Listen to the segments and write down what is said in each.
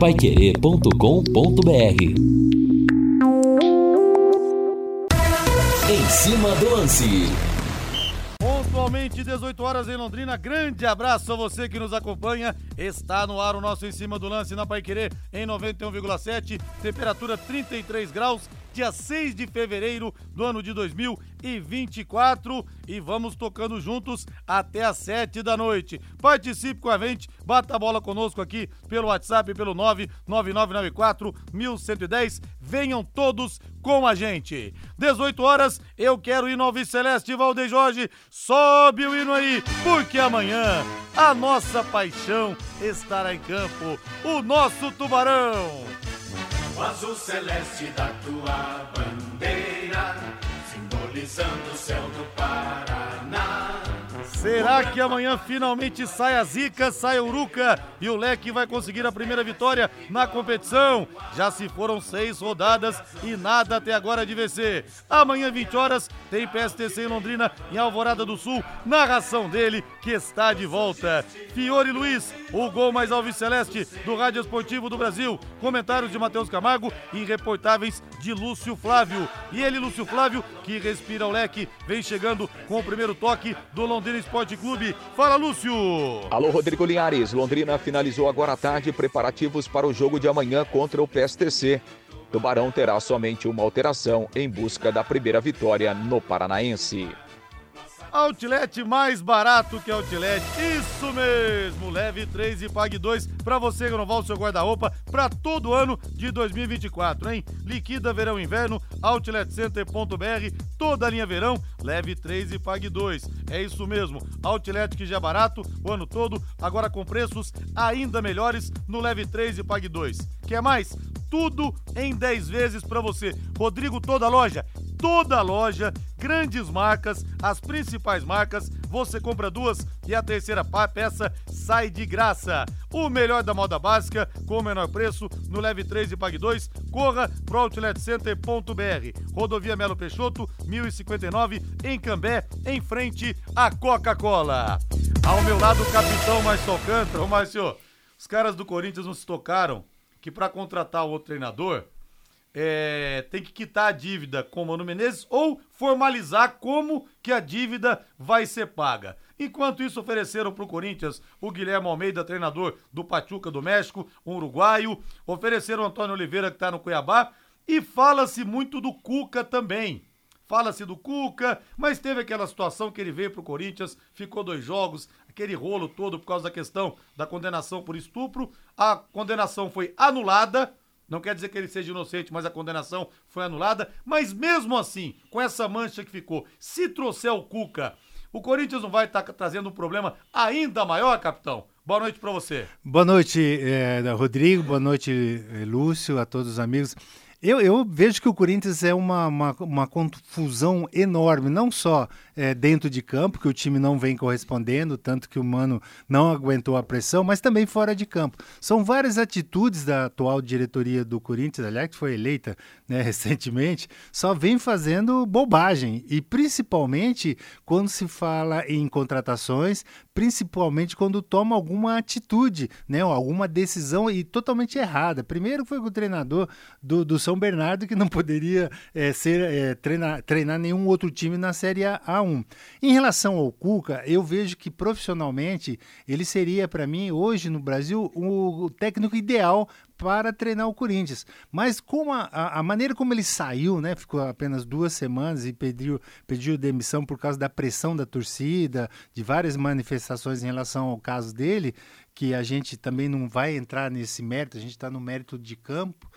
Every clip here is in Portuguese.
paiquerê.com.br Em cima do lance. Pontualmente 18 horas em Londrina. Grande abraço a você que nos acompanha. Está no ar o nosso em cima do lance na Paiquerê em 91,7, temperatura 33 graus dia 6 de fevereiro do ano de 2024 e vamos tocando juntos até às 7 da noite. Participe com a gente, bata a bola conosco aqui pelo WhatsApp pelo 99994 1110. Venham todos com a gente. 18 horas, eu quero ir no Alves Celeste Valdeir Jorge. Sobe o hino aí, porque amanhã a nossa paixão estará em campo, o nosso Tubarão o azul celeste da tua bandeira, simbolizando o céu do Paraná. Será que amanhã finalmente sai a Zica, sai a Uruca e o Leque vai conseguir a primeira vitória na competição? Já se foram seis rodadas e nada até agora de vencer. Amanhã, 20 horas, tem PSTC em Londrina, em Alvorada do Sul. Narração dele, que está de volta. Fiore Luiz, o gol mais alves celeste do Rádio Esportivo do Brasil. Comentários de Matheus Camargo e reportáveis de Lúcio Flávio. E ele, Lúcio Flávio, que respira o leque, vem chegando com o primeiro toque do Londrina Esporte Clube. Fala, Lúcio! Alô, Rodrigo Linhares. Londrina finalizou agora à tarde preparativos para o jogo de amanhã contra o PSTC. Tubarão terá somente uma alteração em busca da primeira vitória no Paranaense. Outlet mais barato que Outlet. Isso mesmo! Leve 3 e pague 2 para você renovar o seu guarda-roupa para todo ano de 2024, hein? Liquida verão e inverno, outletcenter.br, toda a linha verão, leve 3 e pague 2. É isso mesmo. Outlet que já é barato o ano todo, agora com preços ainda melhores no Leve 3 e pague 2. Quer mais? Tudo em 10 vezes para você. Rodrigo, toda loja toda a loja, grandes marcas, as principais marcas. Você compra duas e a terceira peça sai de graça. O melhor da moda básica, com o menor preço, no Leve 3 e Pague 2. Corra pro outletcenter.br. Rodovia Melo Peixoto, 1059, em Cambé, em frente à Coca-Cola. Ao meu lado, o capitão Márcio Alcântara. Ô, Márcio, os caras do Corinthians não se tocaram que para contratar o outro treinador é, tem que quitar a dívida com o Mano Menezes ou formalizar como que a dívida vai ser paga. Enquanto isso, ofereceram para o Corinthians o Guilherme Almeida, treinador do Pachuca do México, um uruguaio. Ofereceram o Antônio Oliveira, que está no Cuiabá. E fala-se muito do Cuca também. Fala-se do Cuca, mas teve aquela situação que ele veio para o Corinthians, ficou dois jogos, aquele rolo todo por causa da questão da condenação por estupro. A condenação foi anulada não quer dizer que ele seja inocente, mas a condenação foi anulada. Mas mesmo assim, com essa mancha que ficou, se trouxer o Cuca, o Corinthians não vai estar tá trazendo um problema ainda maior, capitão? Boa noite para você. Boa noite, é, Rodrigo. Boa noite, eh, Lúcio, a todos os amigos. Eu, eu, vejo que o Corinthians é uma, uma, uma confusão enorme, não só é, dentro de campo, que o time não vem correspondendo, tanto que o Mano não aguentou a pressão, mas também fora de campo. São várias atitudes da atual diretoria do Corinthians, aliás, que foi eleita né, recentemente, só vem fazendo bobagem. E principalmente quando se fala em contratações, principalmente quando toma alguma atitude, né, alguma decisão e totalmente errada. Primeiro foi com o treinador do, do São Bernardo que não poderia é, ser é, treinar, treinar nenhum outro time na Série A1. Em relação ao Cuca, eu vejo que profissionalmente ele seria para mim hoje no Brasil o técnico ideal para treinar o Corinthians. Mas como a, a, maneira como ele saiu, né, ficou apenas duas semanas e pediu, pediu demissão por causa da pressão da torcida, de várias manifestações em relação ao caso dele, que a gente também não vai entrar nesse mérito, a gente está no mérito de campo.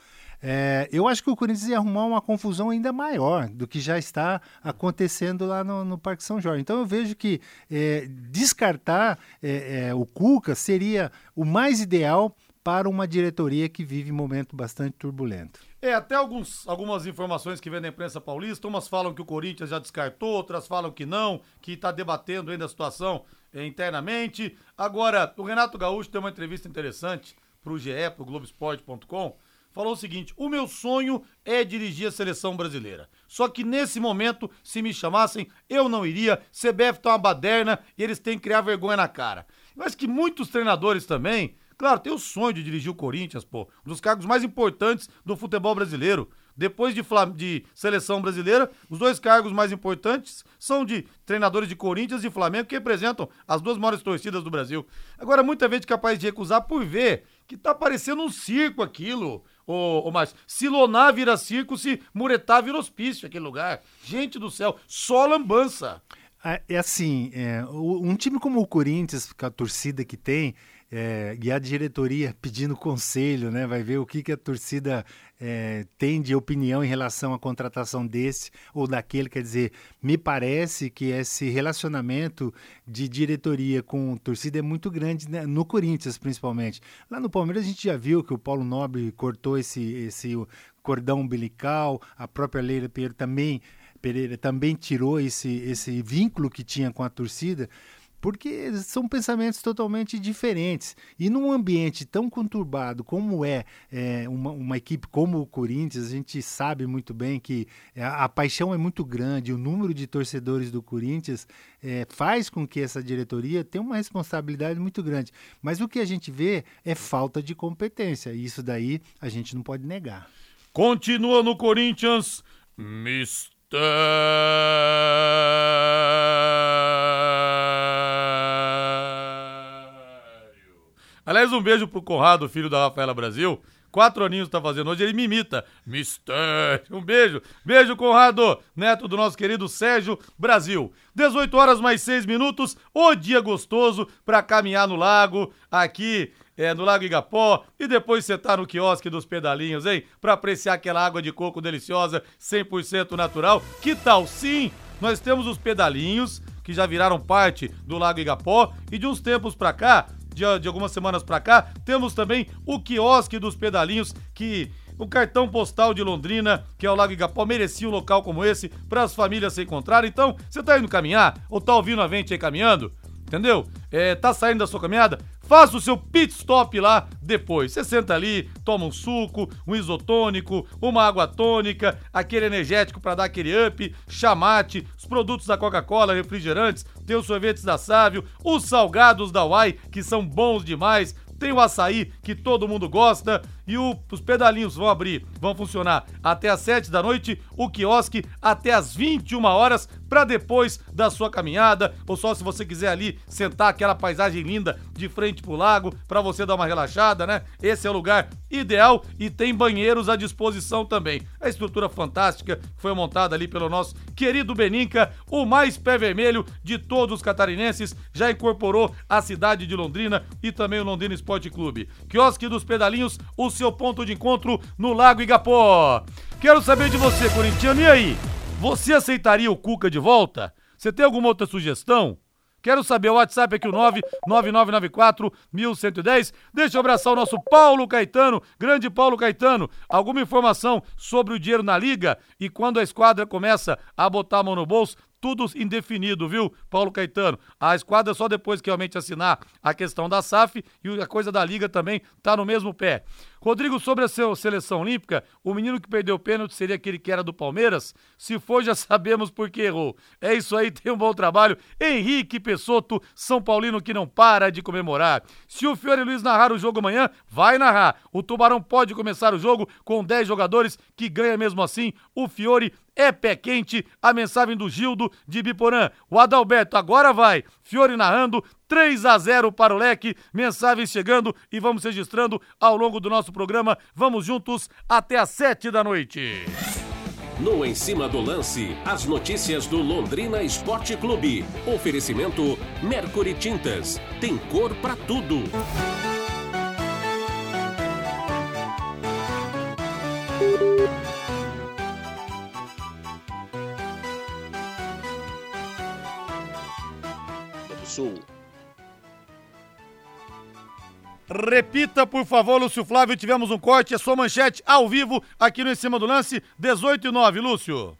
É, eu acho que o Corinthians ia arrumar uma confusão ainda maior do que já está acontecendo lá no, no Parque São Jorge. Então eu vejo que é, descartar é, é o Cuca seria o mais ideal para uma diretoria que vive um momento bastante turbulento. É, até alguns, algumas informações que vem da imprensa paulista, umas falam que o Corinthians já descartou, outras falam que não, que está debatendo ainda a situação é, internamente. Agora, o Renato Gaúcho deu uma entrevista interessante para o GE, para o Globoesporte.com, falou o seguinte: o meu sonho é dirigir a seleção brasileira. Só que nesse momento, se me chamassem, eu não iria. CBF tá uma baderna e eles têm que criar vergonha na cara. Mas que muitos treinadores também Claro, tem o sonho de dirigir o Corinthians, pô. Um dos cargos mais importantes do futebol brasileiro. Depois de, de, seleção brasileira, os dois cargos mais importantes são de treinadores de Corinthians e Flamengo, que representam as duas maiores torcidas do Brasil. Agora, muita gente capaz de recusar por ver que tá parecendo um circo aquilo. Ô, ô Márcio, se Lonar vira circo, se Muretá vira hospício aquele lugar. Gente do céu, só lambança. É, é assim, é, um time como o Corinthians, com a torcida que tem, é, e a diretoria pedindo conselho, né? Vai ver o que, que a torcida é, tem de opinião em relação à contratação desse ou daquele. Quer dizer, me parece que esse relacionamento de diretoria com torcida é muito grande, né? no Corinthians principalmente. Lá no Palmeiras a gente já viu que o Paulo Nobre cortou esse, esse cordão umbilical, a própria Leila Pereira também, Pereira também tirou esse, esse vínculo que tinha com a torcida porque são pensamentos totalmente diferentes. E num ambiente tão conturbado como é, é uma, uma, equipe como o Corinthians, a gente sabe muito bem que a, a paixão é muito grande, o número de torcedores do Corinthians é, faz com que essa diretoria tenha uma responsabilidade muito grande. Mas o que a gente vê é falta de competência, e isso daí a gente não pode negar. Continua no Corinthians, Mr. Aliás, um beijo pro Conrado, filho da Rafaela Brasil. Quatro aninhos tá fazendo hoje, ele me imita. Mistério. Um beijo. Beijo, Conrado, neto do nosso querido Sérgio Brasil. 18 horas mais 6 minutos. O dia gostoso pra caminhar no lago, aqui é, no Lago Igapó. E depois você tá no quiosque dos pedalinhos, hein? Pra apreciar aquela água de coco deliciosa, 100% natural. Que tal sim? Nós temos os pedalinhos, que já viraram parte do Lago Igapó. E de uns tempos pra cá, de, de algumas semanas para cá, temos também o quiosque dos pedalinhos que o cartão postal de Londrina, que é o Lago Igapó, merecia um local como esse para as famílias se encontrarem. Então, você tá indo caminhar ou tá ouvindo a gente aí caminhando? Entendeu? É, tá saindo da sua caminhada? Faça o seu pit stop lá depois. Você senta ali, toma um suco, um isotônico, uma água tônica, aquele energético para dar aquele up, chamate, os produtos da Coca-Cola, refrigerantes, tem os sorvetes da Sávio, os salgados da Uai, que são bons demais, tem o açaí que todo mundo gosta e o, os pedalinhos vão abrir, vão funcionar até às 7 da noite, o quiosque até às 21 horas para depois da sua caminhada, ou só se você quiser ali sentar aquela paisagem linda de frente pro lago para você dar uma relaxada, né? Esse é o lugar ideal e tem banheiros à disposição também. A estrutura fantástica foi montada ali pelo nosso querido Beninca, o mais pé vermelho de todos os catarinenses, já incorporou a cidade de Londrina e também o Londrina Esporte Clube. Quiosque dos Pedalinhos, o seu ponto de encontro no Lago Igapó. Quero saber de você, corintiano, e aí? Você aceitaria o Cuca de volta? Você tem alguma outra sugestão? Quero saber, o WhatsApp aqui, o 99994-1110. Deixa eu abraçar o nosso Paulo Caetano, grande Paulo Caetano. Alguma informação sobre o dinheiro na liga e quando a esquadra começa a botar a mão no bolso? tudo indefinido, viu, Paulo Caetano? A esquadra só depois que realmente assinar a questão da SAF e a coisa da Liga também tá no mesmo pé. Rodrigo, sobre a seleção olímpica, o menino que perdeu o pênalti seria aquele que era do Palmeiras? Se for, já sabemos por que errou. É isso aí, tem um bom trabalho. Henrique Pessoto, São Paulino que não para de comemorar. Se o Fiore Luiz narrar o jogo amanhã, vai narrar. O Tubarão pode começar o jogo com 10 jogadores que ganha mesmo assim. O Fiore é pé quente. A mensagem do Gildo de Biporã. O Adalberto agora vai. Fiore narrando, 3 a 0 para o Leque. Mensagens chegando e vamos registrando ao longo do nosso programa. Vamos juntos até às 7 da noite. No Em Cima do Lance, as notícias do Londrina Esporte Clube. Oferecimento Mercury Tintas. Tem cor para tudo. Sul. Repita, por favor, Lúcio Flávio. Tivemos um corte, a sua manchete ao vivo aqui no Em Cima do Lance, 18 e 9, Lúcio.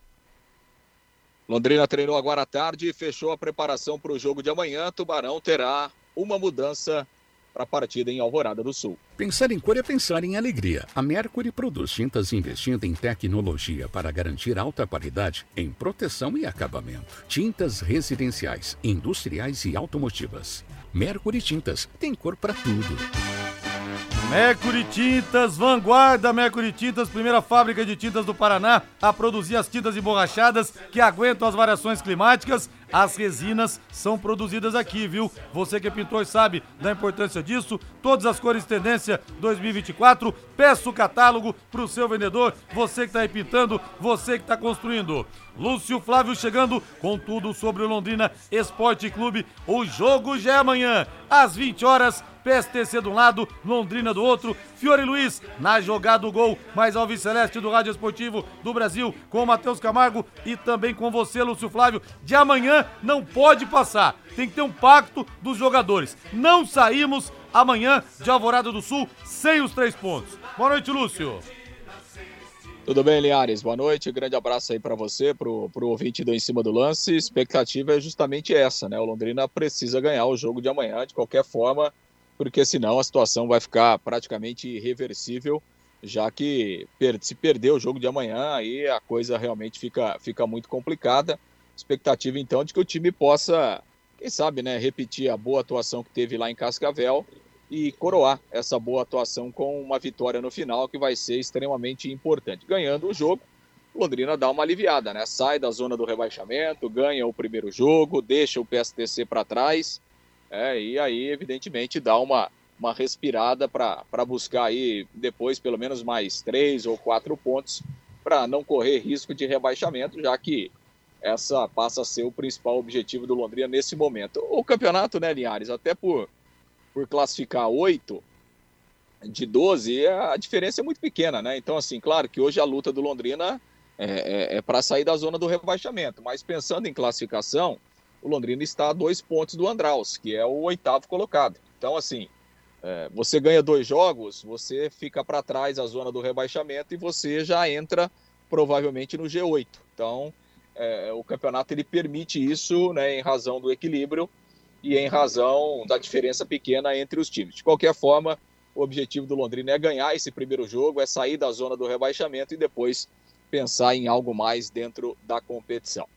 Londrina treinou agora à tarde e fechou a preparação para o jogo de amanhã. Tubarão terá uma mudança para a partida em Alvorada do Sul. Pensar em cor é pensar em alegria. A Mercury produz tintas investindo em tecnologia para garantir alta qualidade em proteção e acabamento. Tintas residenciais, industriais e automotivas. Mercury Tintas tem cor para tudo. Mercury Tintas, vanguarda Mercury Tintas, primeira fábrica de tintas do Paraná a produzir as tintas emborrachadas que aguentam as variações climáticas. As resinas são produzidas aqui, viu? Você que é pintor sabe da importância disso. Todas as cores tendência 2024. Peça o catálogo para o seu vendedor. Você que está aí pintando, você que está construindo. Lúcio Flávio chegando com tudo sobre o Londrina Esporte Clube. O jogo já é amanhã, às 20 horas PSTC de um lado, Londrina do outro, Fiore Luiz na jogada do gol, mais Alves Celeste do Rádio Esportivo do Brasil, com o Matheus Camargo e também com você, Lúcio Flávio. De amanhã não pode passar, tem que ter um pacto dos jogadores. Não saímos amanhã de Alvorada do Sul sem os três pontos. Boa noite, Lúcio. Tudo bem, Linhares? Boa noite, grande abraço aí para você, pro, pro ouvinte do Em Cima do Lance. Expectativa é justamente essa, né? O Londrina precisa ganhar o jogo de amanhã, de qualquer forma, porque senão a situação vai ficar praticamente irreversível, já que se perder o jogo de amanhã, aí a coisa realmente fica, fica muito complicada. Expectativa então de que o time possa, quem sabe, né, repetir a boa atuação que teve lá em Cascavel e coroar essa boa atuação com uma vitória no final que vai ser extremamente importante. Ganhando o jogo, Londrina dá uma aliviada, né? Sai da zona do rebaixamento, ganha o primeiro jogo, deixa o PSTC para trás é, e aí, evidentemente, dá uma, uma respirada para buscar aí depois pelo menos mais três ou quatro pontos para não correr risco de rebaixamento, já que essa passa a ser o principal objetivo do Londrina nesse momento. O campeonato, né, Linhares, até por, por classificar oito de 12, a diferença é muito pequena, né? Então, assim, claro que hoje a luta do Londrina é, é, é para sair da zona do rebaixamento, mas pensando em classificação, o Londrina está a dois pontos do Andraus, que é o oitavo colocado. Então, assim, é, você ganha dois jogos, você fica para trás a zona do rebaixamento e você já entra provavelmente no G8. Então, é, o campeonato ele permite isso, né, em razão do equilíbrio e em razão da diferença pequena entre os times. De qualquer forma, o objetivo do Londrina é ganhar esse primeiro jogo, é sair da zona do rebaixamento e depois pensar em algo mais dentro da competição.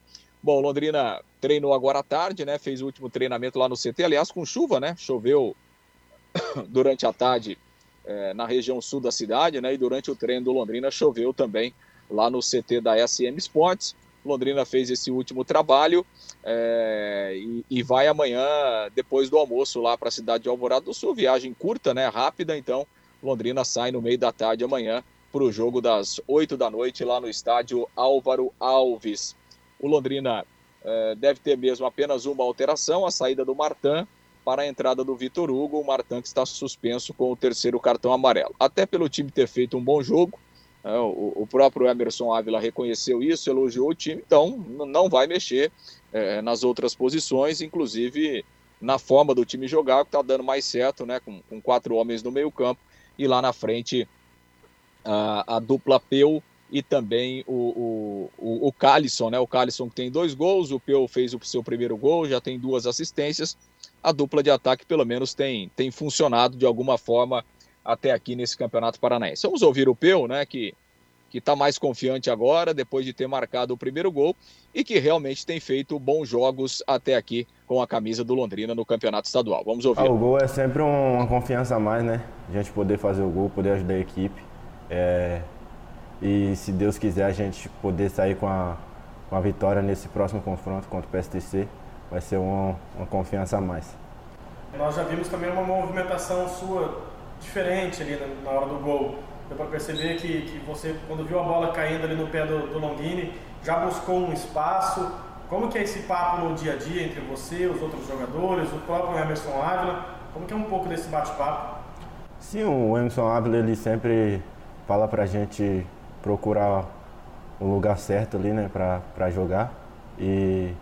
Bom, Londrina treinou agora à tarde, né? Fez o último treinamento lá no CT, aliás, com chuva, né? Choveu durante a tarde é, na região sul da cidade, né? E durante o treino do Londrina choveu também lá no CT da SM Sports. Londrina fez esse último trabalho é, e, e, vai amanhã, depois do almoço, lá para a cidade de Alvorada do Sul. Viagem curta, né? Rápida, então Londrina sai no meio da tarde amanhã para o jogo das 8 da noite lá no estádio Álvaro Alves. O Londrina deve ter mesmo apenas uma alteração, a saída do Martan para a entrada do Vitor Hugo, o Martan que está suspenso com o terceiro cartão amarelo. Até pelo time ter feito um bom jogo, o, o, próprio Emerson Ávila reconheceu isso, elogiou o time, então não vai mexer eh, nas outras posições, inclusive na forma do time jogar, que está dando mais certo, né, com, com, quatro homens no meio campo, e lá na frente a, a dupla Peu e também o, o, o Calisson, né? O Calisson que tem dois gols, o Peu fez o seu primeiro gol, já tem duas assistências. A dupla de ataque, pelo menos, tem, tem funcionado de alguma forma até aqui nesse Campeonato Paranaense. Vamos ouvir o Peu, né? Que que está mais confiante agora, depois de ter marcado o primeiro gol, e que realmente tem feito bons jogos até aqui com a camisa do Londrina no Campeonato Estadual. Vamos ouvir. Ah, o gol é sempre uma confiança a mais, né? A gente poder fazer o gol, poder ajudar a equipe. É, e se Deus quiser a gente poder sair com a, com a vitória nesse próximo confronto contra o PSTC, vai ser uma, uma confiança a mais. Nós já vimos também uma movimentação sua diferente ali na, hora do gol. Deu para perceber que, que você, quando viu a bola caindo ali no pé do, do Longini, já buscou um espaço. Como que é esse papo no dia a dia entre você, os outros jogadores, o próprio Emerson Ávila? Como que é um pouco desse bate-papo? Sim, o Emerson Ávila ele sempre fala pra gente procurar o lugar certo ali, né, para jogar. E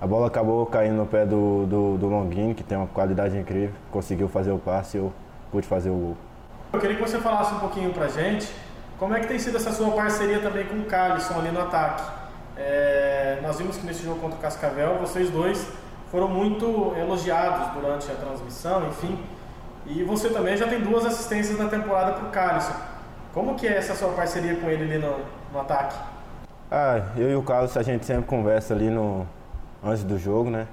a bola acabou caindo no pé do, do, do que tem uma qualidade incrível, conseguiu fazer o passe e eu pude fazer o gol. Eu queria que você falasse um pouquinho pra gente como é que tem sido essa sua parceria também com o Carlson ali no ataque. É, nós vimos que nesse jogo contra o Cascavel, vocês dois foram muito elogiados durante a transmissão, enfim. E você também já tem duas assistências na temporada para o Carlson. Como que é essa sua parceria com ele ali no, no ataque? Ah, eu e o Carlos a gente sempre conversa ali no antes do jogo, né?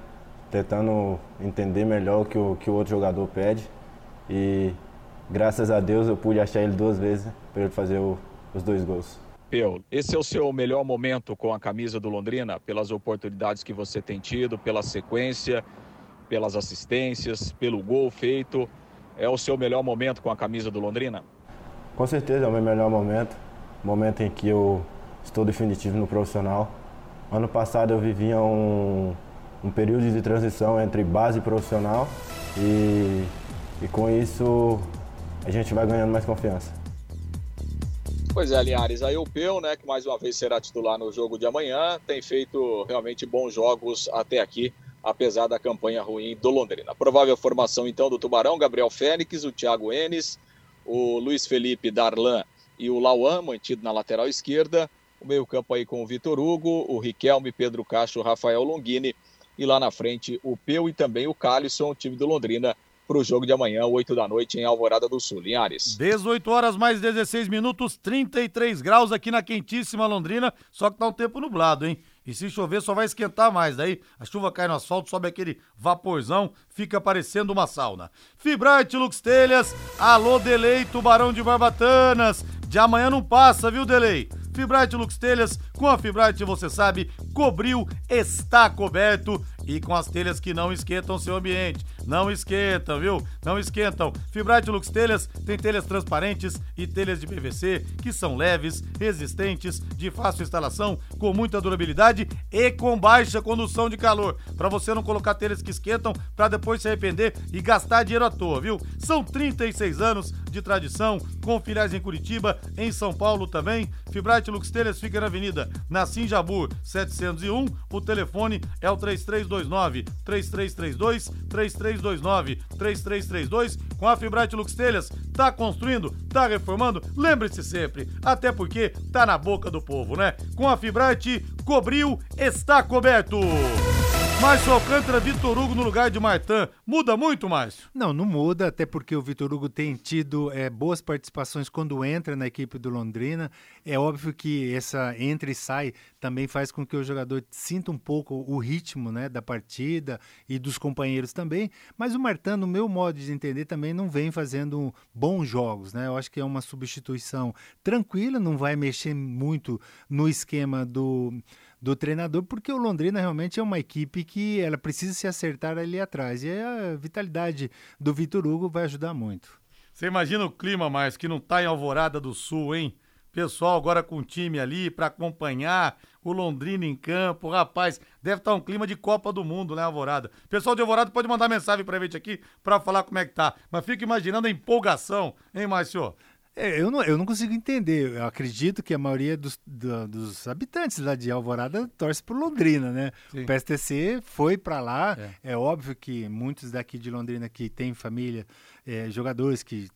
Tentando entender melhor o que o que o outro jogador pede e graças a Deus eu pude achar ele duas vezes para ele fazer o, os dois gols. Peu, esse é o seu melhor momento com a camisa do Londrina, pelas oportunidades que você tem tido, pela sequência, pelas assistências, pelo gol feito. É o seu melhor momento com a camisa do Londrina? Com certeza é o meu melhor momento. Momento em que eu estou definitivo no profissional. Ano passado eu vivia um, um período de transição entre base e profissional e, e com isso a gente vai ganhando mais confiança. Pois é, Linhares, o Peu, né, que mais uma vez será titular no jogo de amanhã, tem feito realmente bons jogos até aqui, apesar da campanha ruim do Londrina. Provável formação então do Tubarão, Gabriel Félix, o Thiago Enes, o Luiz Felipe Darlan e o Lauan, mantido na lateral esquerda, o meio-campo aí com o Vitor Hugo, o Riquelme, Pedro Castro, Rafael Longini e lá na frente o Peu e também o Calisson, o time do Londrina, para o jogo de amanhã, 8 da noite, em Alvorada do Sul. Linhares. 18 horas mais 16 minutos, 33 graus aqui na quentíssima Londrina, só que tá um tempo nublado, hein? E se chover só vai esquentar mais, daí a chuva cai no asfalto, sobe aquele vaporzão, fica parecendo uma sauna. Fibrate Lux Telhas, alô Delay, Tubarão de Barbatanas, de amanhã não passa, viu Delay? Fibrate Lux Telhas, com a Fibrate você sabe, cobriu, está coberto e com as telhas que não esquentam seu ambiente. Não esquentam, viu? Não esquentam. Fibrate Lux Telhas tem telhas transparentes e telhas de PVC que são leves, resistentes, de fácil instalação, com muita durabilidade e com baixa condução de calor. Para você não colocar telhas que esquentam para depois se arrepender e gastar dinheiro à toa, viu? São 36 anos de tradição, com filiais em Curitiba, em São Paulo também. Fibrate Lux Telhas fica na Avenida Nassim Jabur 701. O telefone é o 3329 3332 3329 3332. Com a Fibrate Lux Telhas, tá construindo, tá reformando? Lembre-se sempre, até porque tá na boca do povo, né? Com a Fibrate, cobriu, está coberto. Márcio Alcântara, Vitor Hugo no lugar de Martin. Muda muito, Márcio? Não, não muda, até porque o Vitor Hugo tem tido é, boas participações quando entra na equipe do Londrina. É óbvio que essa entra e sai também faz com que o jogador sinta um pouco o ritmo né, da partida e dos companheiros também. Mas o Martin, no meu modo de entender, também não vem fazendo bons jogos. Né? Eu acho que é uma substituição tranquila, não vai mexer muito no esquema do do treinador, porque o Londrina realmente é uma equipe que ela precisa se acertar ali atrás. E a vitalidade do Vitor Hugo vai ajudar muito. Você imagina o clima, mais que não tá em Alvorada do Sul, hein? Pessoal agora com o time ali para acompanhar o Londrina em campo. Rapaz, deve estar tá um clima de Copa do Mundo, né, Alvorada? Pessoal de Alvorada pode mandar mensagem pra gente aqui para falar como é que tá. Mas fica imaginando a empolgação, hein, Márcio? É, eu, não, eu não consigo entender. Eu acredito que a maioria dos, do, dos habitantes lá de Alvorada torce por Londrina, né? Sim. O PSTC foi para lá. É. é. óbvio que muitos daqui de Londrina que têm família é, jogadores que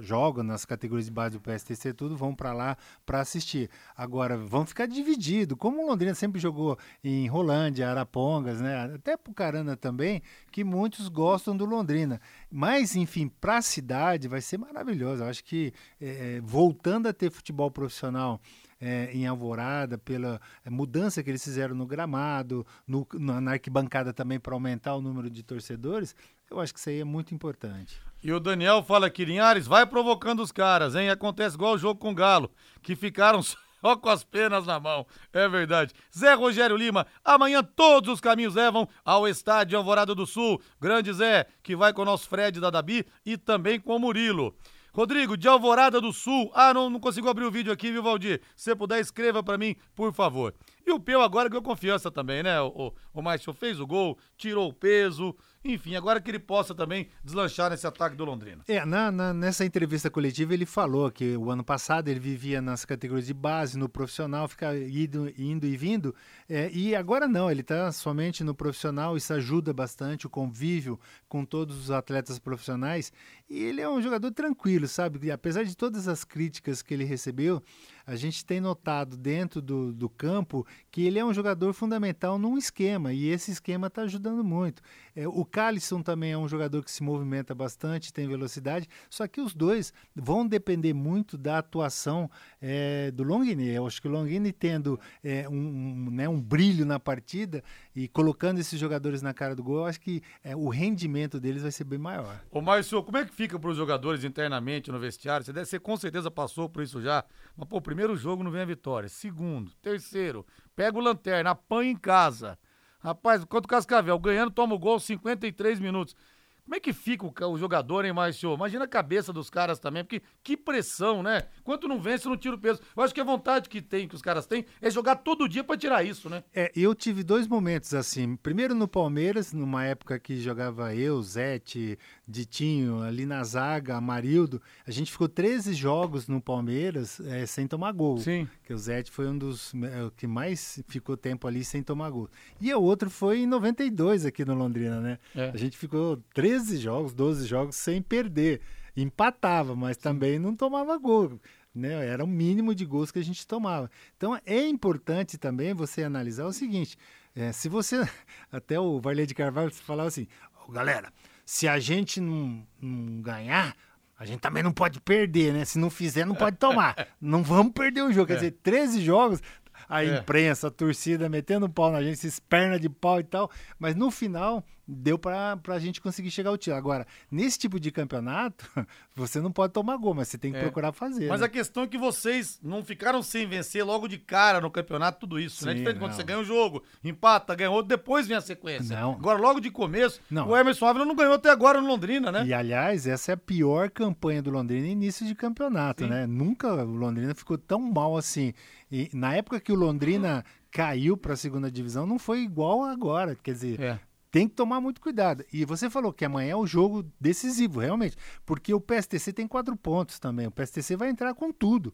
jogam nas categorias de base do PSTC, tudo vão para lá para assistir. Agora, vão ficar divididos, como o Londrina sempre jogou em Rolândia, Arapongas, né? até Pucarana também, que muitos gostam do Londrina. Mas, enfim, para a cidade vai ser maravilhoso. Eu acho que é, voltando a ter futebol profissional é, em Alvorada, pela é, mudança que eles fizeram no gramado, no, na arquibancada também para aumentar o número de torcedores, eu acho que isso aí é muito importante. E o Daniel fala que Linhares vai provocando os caras, hein? Acontece igual o jogo com o Galo, que ficaram só com as penas na mão. É verdade. Zé Rogério Lima, amanhã todos os caminhos levam ao estádio Alvorada do Sul. Grande Zé, que vai com o nosso Fred da Dabi e também com o Murilo. Rodrigo, de Alvorada do Sul. Ah, não, não consigo abrir o vídeo aqui, viu, Valdir? Se puder, escreva para mim, por favor. E o Peu agora ganhou confiança também, né? O, o, o Márcio fez o gol, tirou o peso, enfim, agora que ele possa também deslanchar nesse ataque do Londrina. É, na, na, nessa entrevista coletiva ele falou que o ano passado ele vivia nas categorias de base, no profissional, ficava indo, indo e vindo, é, e agora não, ele está somente no profissional, isso ajuda bastante o convívio com todos os atletas profissionais, e ele é um jogador tranquilo, sabe? E apesar de todas as críticas que ele recebeu, a gente tem notado dentro do, do campo que ele é um jogador fundamental num esquema e esse esquema está ajudando muito. É, o Calisson também é um jogador que se movimenta bastante, tem velocidade, só que os dois vão depender muito da atuação é, do Longini. Eu acho que o Longini tendo é, um, um, né, um brilho na partida, e colocando esses jogadores na cara do gol, eu acho que é, o rendimento deles vai ser bem maior. Ô, Márcio, como é que fica para os jogadores internamente no vestiário? Você, deve, você com certeza passou por isso já. Mas, pô, primeiro jogo não vem a vitória. Segundo, terceiro, pega o lanterna, apanha em casa. Rapaz, quanto Cascavel ganhando, toma o gol 53 minutos. Como é que fica o, o jogador, hein, Márcio? Imagina a cabeça dos caras também, porque que pressão, né? Quanto não vence, não tira o peso. Eu acho que a vontade que tem, que os caras têm, é jogar todo dia para tirar isso, né? É, eu tive dois momentos assim. Primeiro no Palmeiras, numa época que jogava eu, Zete, Ditinho, ali na zaga, Amarildo. A gente ficou 13 jogos no Palmeiras é, sem tomar gol. Sim. Que o Zete foi um dos é, que mais ficou tempo ali sem tomar gol. E o outro foi em 92 aqui no Londrina, né? É. A gente ficou 13 jogos, 12 jogos sem perder. Empatava, mas também não tomava gol. Né? Era o mínimo de gols que a gente tomava. Então é importante também você analisar o seguinte: é, se você. Até o Varley de Carvalho falava assim, oh, galera, se a gente não, não ganhar, a gente também não pode perder, né? Se não fizer, não pode tomar. não vamos perder o jogo. Quer dizer, 13 jogos, a É. imprensa, a torcida metendo pau na gente, esses perna de pau e tal. Mas no final, deu pra, pra gente conseguir chegar ao título. Agora, nesse tipo de campeonato, você não pode tomar gol, mas você tem que É. procurar fazer. Mas né? a questão é que vocês não ficaram sem vencer logo de cara no campeonato, tudo isso, né? Sim, Diferente quando não. você ganha um jogo, empata, ganha outro, depois vem a sequência. Não. Agora, logo de começo, Não. o Emerson Ávila não ganhou até agora no Londrina, né? E aliás, essa é a pior campanha do Londrina início de campeonato, Sim. né? Nunca o Londrina ficou tão mal assim. E na época que o Londrina caiu para a segunda divisão, não foi igual agora. Quer dizer, É. tem que tomar muito cuidado. E você falou que amanhã é o jogo decisivo, realmente, porque o PSTC tem quatro pontos também. O PSTC vai entrar com tudo.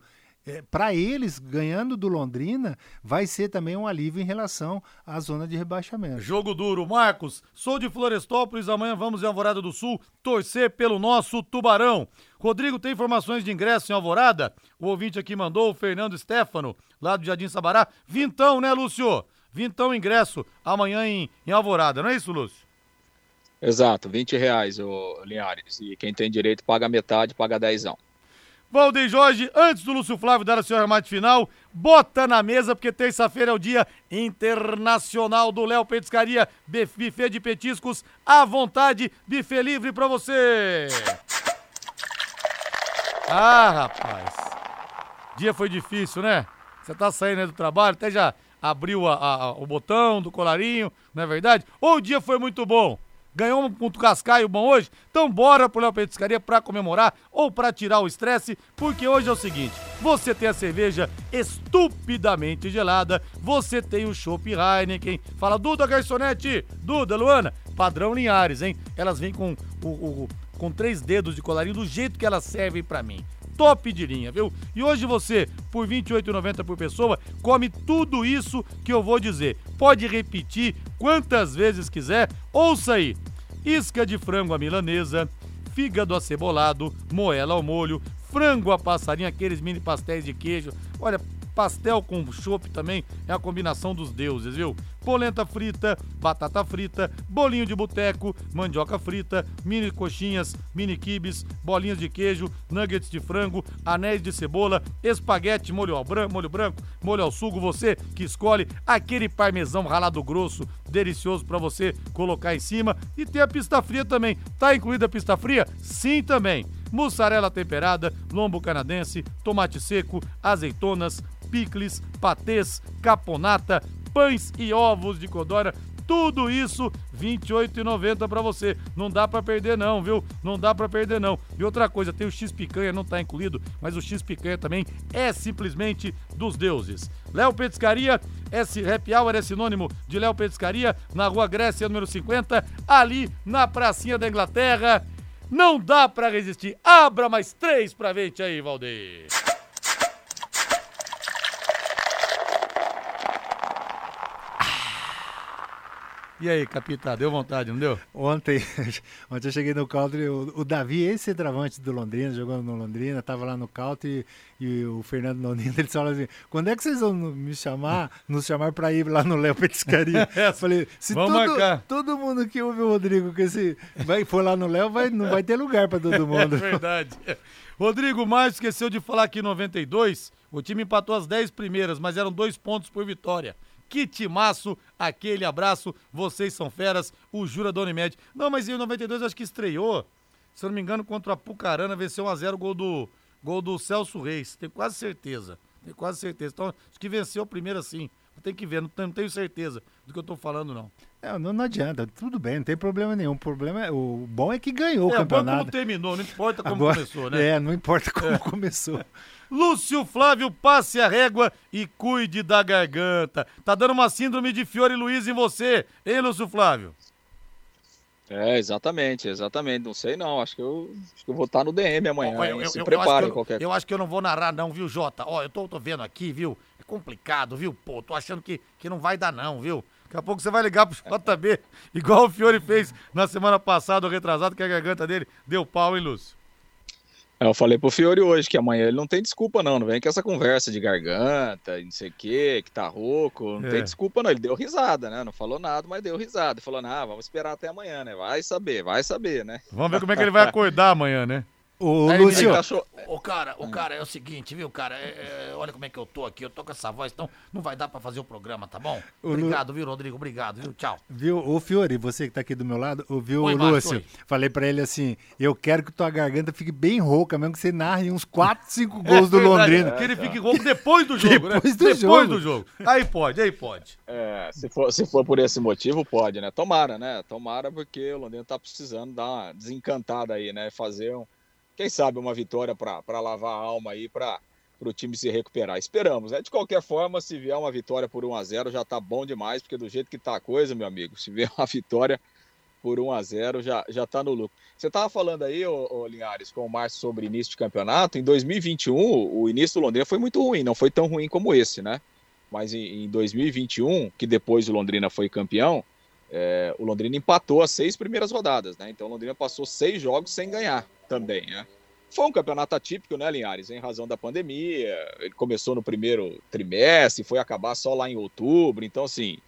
Para eles, ganhando do Londrina, vai ser também um alívio em relação à zona de rebaixamento. Jogo duro. Marcos, sou de Florestópolis, amanhã vamos em Alvorada do Sul torcer pelo nosso Tubarão. Rodrigo, tem informações de ingresso em Alvorada? O ouvinte aqui mandou, o Fernando Stefano, lá do Jardim Sabará. Vintão, né, Lúcio? Vintão ingresso amanhã em, em Alvorada, não é isso, Lúcio? Exato, 20 reais, ô Linhares. E quem tem direito paga metade, paga dezão. Valdeir Jorge, antes do Lúcio Flávio dar a sua armate final, bota na mesa, porque terça-feira é o dia internacional do Léo Petiscaria, buffet de petiscos à vontade, buffet livre pra você. Ah, rapaz, dia foi difícil, né? Você tá saindo do trabalho, até já abriu a- a- o botão do colarinho, não é verdade? Ou o dia foi muito bom? Ganhou um cascaio bom hoje? Então bora pro Léo Petiscaria pra comemorar ou pra tirar o estresse, porque hoje é o seguinte, você tem a cerveja estupidamente gelada, você tem o chopp Heineken, fala Duda Garçonete, Duda, Luana, padrão Linhares, hein? Elas vêm com, o, o- com três dedos de colarinho do jeito que elas servem pra mim top de linha, viu? E hoje você, por R$ 28,90 por pessoa, come tudo isso que eu vou dizer. Pode repetir quantas vezes quiser. Ouça aí: isca de frango à milanesa, fígado acebolado, moela ao molho, frango a passarinho, aqueles mini pastéis de queijo. Olha, pastel com chopp também é a combinação dos deuses, viu? Polenta frita, batata frita, bolinho de boteco, mandioca frita, mini coxinhas, mini quibes, bolinhas de queijo, nuggets de frango, anéis de cebola, espaguete, molho ao branco, molho branco, molho ao sugo, você que escolhe aquele parmesão ralado grosso, delicioso pra você colocar em cima e tem a pista fria também. Tá incluída a pista fria? Sim também mussarela temperada, lombo canadense, tomate seco, azeitonas, picles, patês, caponata, pães e ovos de codorna. Tudo isso R$ 28,90 pra você. Não dá pra perder não, viu? Não dá pra perder não. E outra coisa, tem o X picanha, não tá incluído, mas o X picanha também é simplesmente dos deuses. Léo Petiscaria, esse happy hour é sinônimo de Léo Petiscaria, na Rua Grécia, número 50, ali na pracinha da Inglaterra. Não dá pra resistir. Abra mais três pra gente aí, Valdeir. E aí, capitão, deu vontade, não deu? Ontem, ontem eu cheguei no country, o, o Davi, esse centroavante do Londrina, jogando no Londrina, tava lá no country e, e o Fernando Londrina, ele falou assim, quando é que vocês vão me chamar, nos chamar pra ir lá no Léo Petiscaria? Eu falei, se Vamos todo, marcar. todo mundo que ouve o Rodrigo que esse vai, for lá no Léo, vai, não vai ter lugar pra todo mundo. É verdade. Rodrigo Márcio esqueceu de falar que em 92 o time empatou as 10 primeiras, mas eram dois pontos por vitória. Que timaço, aquele abraço, vocês são feras, o Jura da Unimed. Não, mas em 92 acho que estreou, se eu não me engano, contra a Pucarana, venceu 1x0 gol do, gol do Celso Reis, tenho quase certeza, tenho quase certeza. Então, acho que venceu o primeiro assim, tem que ver, não, não tenho certeza do que eu tô falando não. É, não, não adianta, tudo bem, não tem problema nenhum. O problema é, o bom é que ganhou é, o campeonato. como terminou, não importa como Agora, começou, né? É, não importa como começou. Lúcio Flávio, passe a régua e cuide da garganta. Tá dando uma síndrome de Fiore Luiz em você, hein, Lúcio Flávio? É, exatamente, exatamente. Não sei não, acho que eu, acho que eu vou estar no DM amanhã. Ó, hein? eu, Se eu- eu eu- qualquer Eu acho que eu não vou narrar, não, viu, Jota? Ó, eu tô, tô vendo aqui, viu? É complicado, viu? Pô, tô achando que, que não vai dar, não, viu? Daqui a pouco você vai ligar pro JB, igual o Fiore fez na semana passada, ou retrasado, que a garganta dele deu pau, hein, Lúcio? Eu falei pro Fiore hoje que amanhã ele não tem desculpa, não. Não vem com essa conversa de garganta, não sei o quê, que tá rouco. Não É. tem desculpa, não. Ele deu risada, né? Não falou nada, mas deu risada. Falou, ah, vamos esperar até amanhã, né? Vai saber, vai saber, né? Vamos ver como é que ele vai acordar amanhã, né? Ô, Aí, Lúcio, Cachorro- Ô, cara, o cara, é o seguinte, viu, cara? É, é, olha como é que eu tô aqui, eu tô com essa voz, então não vai dar pra fazer o programa, tá bom? Ô, Lu- Obrigado, viu, Rodrigo? Obrigado, viu? Tchau. viu, o Fiore, você que tá aqui do meu lado, ouviu Oi, o Lúcio? oi. Falei pra ele assim: eu quero que tua garganta fique bem rouca, mesmo que você narre uns 4, 5 gols do É verdade, Londrina. Que ele fique rouco depois do jogo, né? Depois do depois jogo. do jogo. Aí pode, aí pode. É, se for, se for por esse motivo, pode, né? Tomara, né? Tomara porque o Londrina tá precisando dar uma desencantada aí, né? Fazer, um, quem sabe, uma vitória pra lavar a alma aí, pra o time se recuperar. Esperamos, né? De qualquer forma, se vier uma vitória por 1 a 0 já tá bom demais, porque do jeito que tá a coisa, meu amigo, se vier uma vitória por 1 a 0 já, já tá no lucro. Você tava falando aí, ô, ô, Linhares, com o Márcio sobre início de campeonato. Em 2021, o início do Londrina foi muito ruim, não foi tão ruim como esse, né? Mas em, em 2021, que depois o Londrina foi campeão, é, o Londrina empatou as seis primeiras rodadas, né? Então o Londrina passou seis jogos sem ganhar também, né? Foi um campeonato atípico, né, Linhares? Em razão da pandemia. Ele começou no primeiro trimestre, foi acabar só lá em outubro. Então, assim,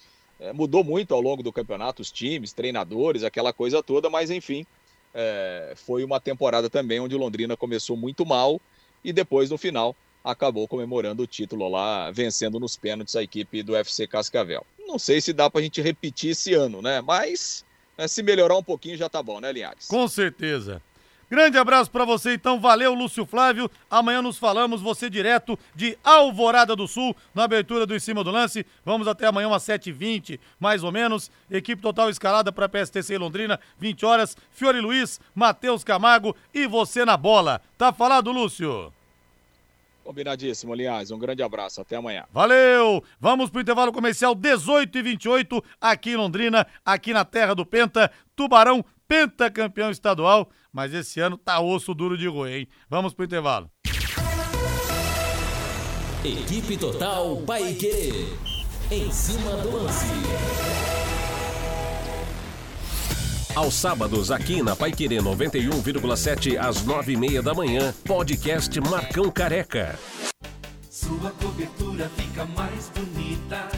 é, mudou muito ao longo do campeonato, os times, treinadores, aquela coisa toda, mas enfim, é, foi uma temporada também onde o Londrina começou muito mal e depois, no final, acabou comemorando o título lá, vencendo nos pênaltis a equipe do FC Cascavel. Não sei se dá pra gente repetir esse ano, né? Mas é, se melhorar um pouquinho já tá bom, né, Linhares? Com certeza. Grande abraço pra você, então. Valeu, Lúcio Flávio. Amanhã nos falamos, você direto de Alvorada do Sul, na abertura do Em Cima do Lance. Vamos até amanhã, umas 7h20, mais ou menos. Equipe total escalada para PSTC Londrina, 20 horas. Fiore Luiz, Matheus Camargo e você na bola. Tá falado, Lúcio? Combinadíssimo, Linhares. Um grande abraço. Até amanhã. Valeu! Vamos pro intervalo comercial 18 e 28 aqui em Londrina, aqui na terra do Penta. Tubarão, pentacampeão estadual. Mas esse ano tá osso duro de roer, hein? Vamos pro intervalo. Equipe Total Paique. Em cima do lance. Aos sábados, aqui na Paiquerê 91,7 às 9h30 da manhã, podcast Marcão Careca. Sua cobertura fica mais bonita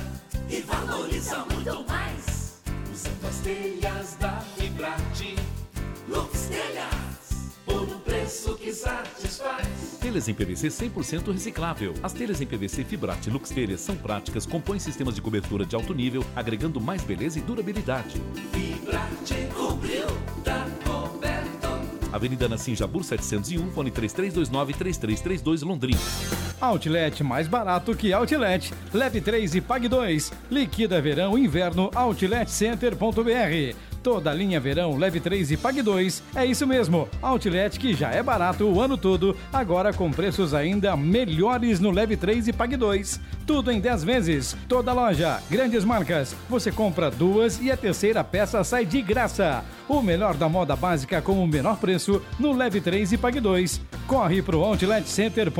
e valoriza muito mais. Usando as telhas da Fibrate, Lux Telhas, por um preço que satisfaz. Telhas em PVC 100% reciclável. As telhas em PVC Fibrate Lux Telhas são práticas, compõem sistemas de cobertura de alto nível, agregando mais beleza e durabilidade. Fibrate cobriu, tá coberto. Avenida Nassim Jabur 701, fone 3329-3332 Londrina. Outlet mais barato que Outlet. Leve 3 e pague 2. Liquida verão e inverno outletcenter.br. Toda linha verão, leve 3 e pague 2. É isso mesmo. Outlet que já é barato o ano todo, agora com preços ainda melhores no leve 3 e pague 2. Tudo em 10 vezes. Toda loja, grandes marcas. Você compra duas e a terceira peça sai de graça. O melhor da moda básica com o menor preço no leve 3 e pague 2. Corre pro outletcenter.br.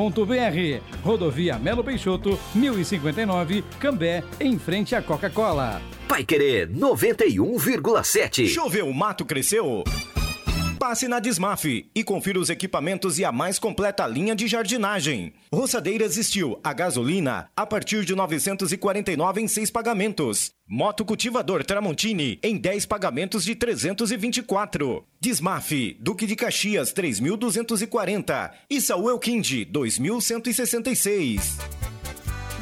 Rodovia Melo Peixoto, 1059, Cambé, em frente à Coca-Cola. Pai Querer 91,7. Choveu, o mato cresceu? Passe na Desmaf e confira os equipamentos e a mais completa linha de jardinagem. Roçadeiras Steel a gasolina a partir de 949 em seis pagamentos. Moto cultivador Tramontini em 10 pagamentos de 324. Desmaf Duque de Caxias 3240 e Saúl Quindi 2166.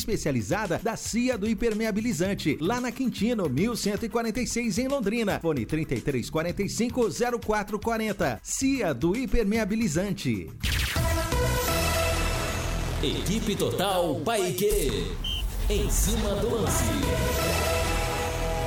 especializada da CIA do Impermeabilizante, lá na Quintino, 1146 em Londrina. Fone 3345 0440. CIA do Impermeabilizante. Equipe Total Paique. Em cima do lance.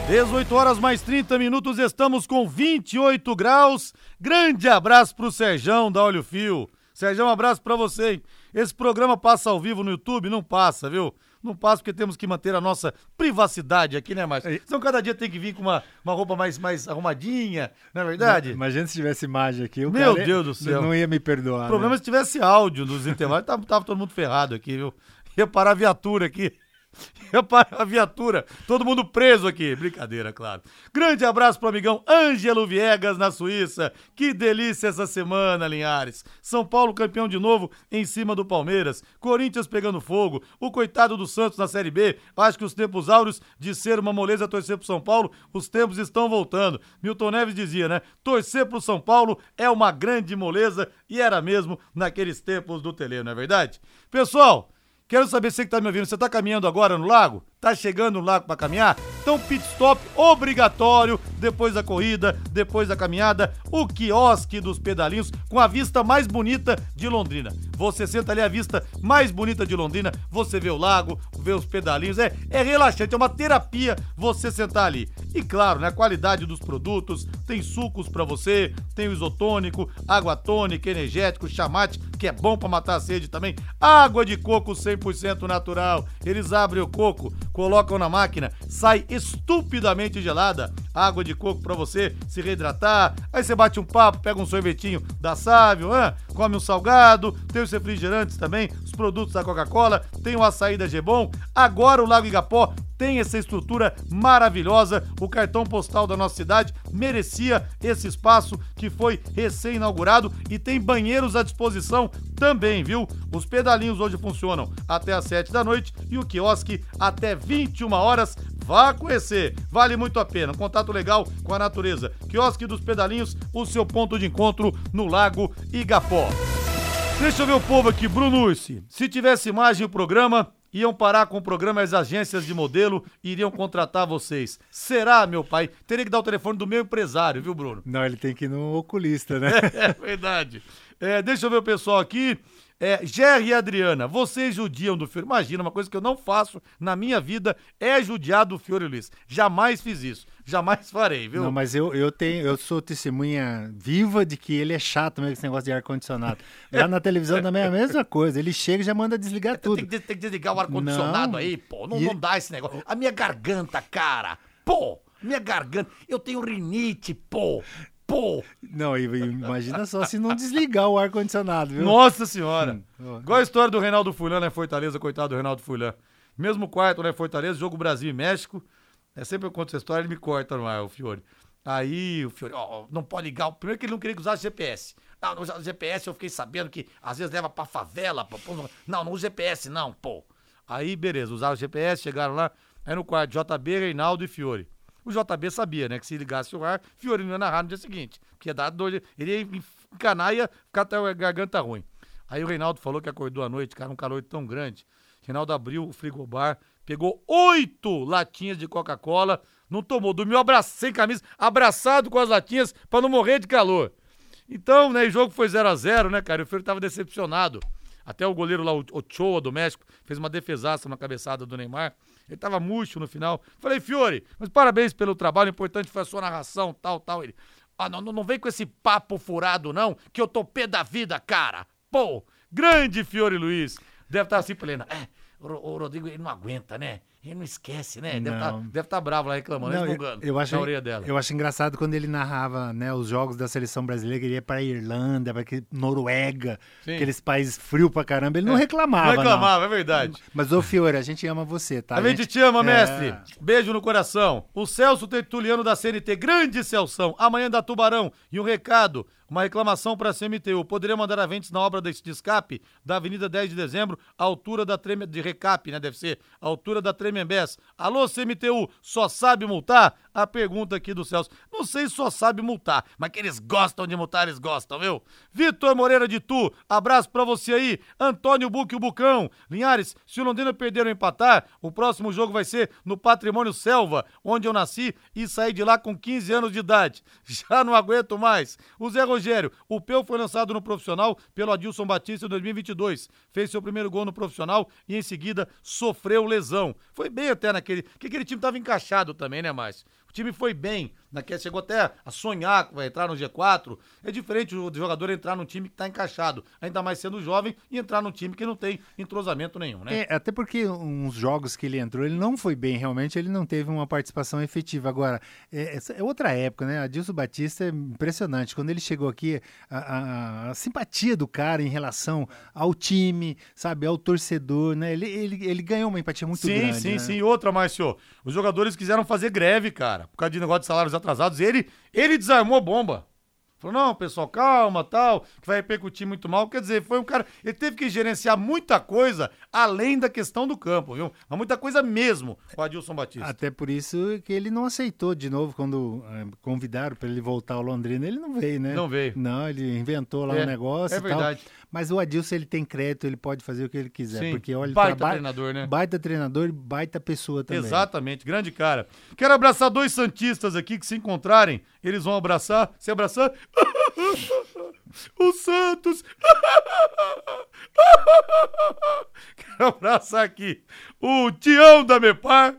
18 horas mais 30 minutos, estamos com 28 graus. Grande abraço pro Serjão da Olho Fio. Serjão, um abraço pra você. hein? Esse programa passa ao vivo no YouTube? Não passa, viu? Não passa porque temos que manter a nossa privacidade aqui, né, Márcio? Então cada dia tem que vir com uma, uma roupa mais, mais arrumadinha, não é verdade? Imagina se tivesse imagem aqui. Meu Deus do céu. Não ia me perdoar. O problema né? é se tivesse áudio nos intervalos, tava, tava todo mundo ferrado aqui, viu? Ia parar a viatura aqui. A viatura. Todo mundo preso aqui. Brincadeira, claro. Grande abraço pro amigão Ângelo Viegas, na Suíça. Que delícia essa semana, Linhares. São Paulo campeão de novo em cima do Palmeiras. Corinthians pegando fogo. O coitado do Santos na Série B. Acho que os tempos áureos de ser uma moleza torcer pro São Paulo, os tempos estão voltando. Milton Neves dizia, né? Torcer pro São Paulo é uma grande moleza e era mesmo naqueles tempos do Tele, não é verdade? Pessoal, Quero saber se você que tá me ouvindo, você tá caminhando agora no lago? Tá chegando no lago para caminhar? Então pit stop obrigatório depois da corrida, depois da caminhada, o quiosque dos pedalinhos com a vista mais bonita de Londrina. Você senta ali a vista mais bonita de Londrina, você vê o lago, vê os pedalinhos, é, é relaxante, é uma terapia você sentar ali. E claro, né, a qualidade dos produtos, tem sucos para você, tem o isotônico, água tônica, energético, chamate, que é bom para matar a sede também, água de coco 100% natural. Eles abrem o coco, colocam na máquina, sai estupidamente gelada. Água de coco para você se reidratar. Aí você bate um papo, pega um sorvetinho da Sávio, hã? come um salgado, tem os refrigerantes também, os produtos da Coca-Cola, tem o açaí da Gebon. Agora o Lago Igapó tem essa estrutura maravilhosa. O cartão postal da nossa cidade merecia esse espaço que foi recém-inaugurado e tem banheiros à disposição também, viu? Os pedalinhos hoje funcionam até às 7 da noite e o quiosque até 21 horas. Vá conhecer, vale muito a pena. Um contato legal com a natureza. Quiosque dos Pedalinhos, o seu ponto de encontro no Lago Igapó. Deixa eu ver o povo aqui, Bruno Ursi. Se tivesse imagem o programa, iam parar com o programa as agências de modelo iriam contratar vocês. Será, meu pai? Teria que dar o telefone do meu empresário, viu, Bruno? Não, ele tem que ir no oculista, né? É verdade. É, deixa eu ver o pessoal aqui. É, Jerry e Adriana, vocês judiam do Fiore. Imagina, uma coisa que eu não faço na minha vida é judiar do Fiore Luiz. Jamais fiz isso. Jamais farei, viu? Não, mas eu, eu tenho, eu sou testemunha viva de que ele é chato mesmo esse negócio de ar-condicionado. Lá na televisão também é a mesma coisa. Ele chega e já manda desligar tudo. Tem que, tem que desligar o ar-condicionado aí, pô. Não, E- não dá esse negócio. A minha garganta, cara. Pô, minha garganta. Eu tenho rinite, pô. Pô. Não, imagina só se não desligar o ar-condicionado, viu? Nossa senhora. Hum. Igual a história do Reinaldo Fulano, né? Fortaleza, coitado do Reinaldo Fulano. Mesmo quarto, né? Fortaleza, jogo Brasil e México. É sempre eu conto essa história, ele me corta no ar, o Fiore. Aí o Fiore, ó, não pode ligar. Primeiro que ele não queria que usasse GPS. Não, no GPS eu fiquei sabendo que às vezes leva pra favela. Pra... Não, não usa GPS, não, pô. Aí, beleza, usaram o GPS, chegaram lá. Aí no quarto, JB, Reinaldo e Fiore. O JB sabia, né, que se ligasse o ar, Fiore não ia narrar no dia seguinte. Porque ia dar dor, ele ia encanar e ia ficar até a garganta ruim. Aí o Reinaldo falou que acordou à noite, cara, um calor tão grande. Reinaldo abriu o frigobar, pegou oito latinhas de Coca-Cola, não tomou, dormiu abra... sem camisa, abraçado com as latinhas pra não morrer de calor. Então, né, o jogo foi 0 a 0 né, cara? O Fiore tava decepcionado. Até o goleiro lá, o Ochoa do México, fez uma defesaça na cabeçada do Neymar. Ele tava murcho no final. Falei, Fiore, mas parabéns pelo trabalho, o importante foi a sua narração, tal, tal. Ele, ah, não, não, vem com esse papo furado, não, que eu tô pé da vida, cara. Pô, grande Fiore Luiz. Deve estar assim, Helena. É, o, Rodrigo, ele não aguenta, né? Ele não esquece, né? Deve Não. estar tá, tá bravo lá reclamando, Não, eu, resmungando eu acho, na orelha dela. eu acho engraçado quando ele narrava né, os jogos da seleção brasileira, que ele ia para Irlanda, para Noruega, Sim. aqueles países frios pra caramba. Ele não É, reclamava. Não reclamava, é verdade. Mas, ô Fiore, a gente ama você, tá? A gente te ama, É. mestre. Beijo no coração. O Celso Tertuliano da CNT, grande Celção. Amanhã da Tubarão. E um recado, uma reclamação para a CMTU. Poderia mandar aventes na obra de de escape da Avenida 10 de Dezembro, altura da Treme... de recap, né? Deve ser, altura da Tremembés. Alô, CMTU, só sabe multar? A pergunta aqui do Celso. Não sei se só sabe multar, mas que eles gostam de multar, eles gostam, viu? Vitor Moreira de Tu, abraço pra você aí. Antônio Buque, o Bucão. Linhares, se o Londrina perder ou empatar, o próximo jogo vai ser no Patrimônio Selva, onde eu nasci e saí de lá com 15 anos de idade. Já não aguento mais. O Zé Rogério, o Peu foi lançado no profissional pelo Adilson Batista em 2022. Fez seu primeiro gol no profissional e em seguida sofreu lesão. Foi bem até naquele. Que aquele time tava encaixado também, né, Márcio? O time foi bem, naquele, chegou até a sonhar que vai entrar no G4. É diferente o jogador entrar num time que tá encaixado, ainda mais sendo jovem, e entrar num time que não tem entrosamento nenhum, né? É, até porque uns jogos que ele entrou, ele não foi bem, realmente, ele não teve uma participação efetiva. Agora, é, é outra época, né? Adilson Batista é impressionante. Quando ele chegou aqui, a, a- a simpatia do cara em relação ao time, sabe, ao torcedor, né? Ele, ele, ele ganhou uma empatia muito sim, grande. sim, né? sim. Outra, Márcio. Os jogadores quiseram fazer greve, cara, por causa de negócio de salários atrasados. Ele, ele desarmou a bomba. Falou, não, pessoal, calma, tal, que vai repercutir muito mal. Quer dizer, foi um cara. Ele teve que gerenciar muita coisa além da questão do campo, viu? Mas muita coisa mesmo, o Adilson Batista. Até por isso que ele não aceitou de novo quando eh, convidaram para ele voltar ao Londrina. Ele não veio, né? Não veio. Não, ele inventou lá É, um negócio é e tal. Mas o Adilson, ele tem crédito, ele pode fazer o que ele quiser. Sim, Porque, olha, ele baita trabalha- treinador, né? Baita treinador e baita pessoa também. Exatamente, grande cara. Quero abraçar dois Santistas aqui que se encontrarem, eles vão abraçar. Se abraçar. o Santos! Quero abraçar aqui o Tião da Mepar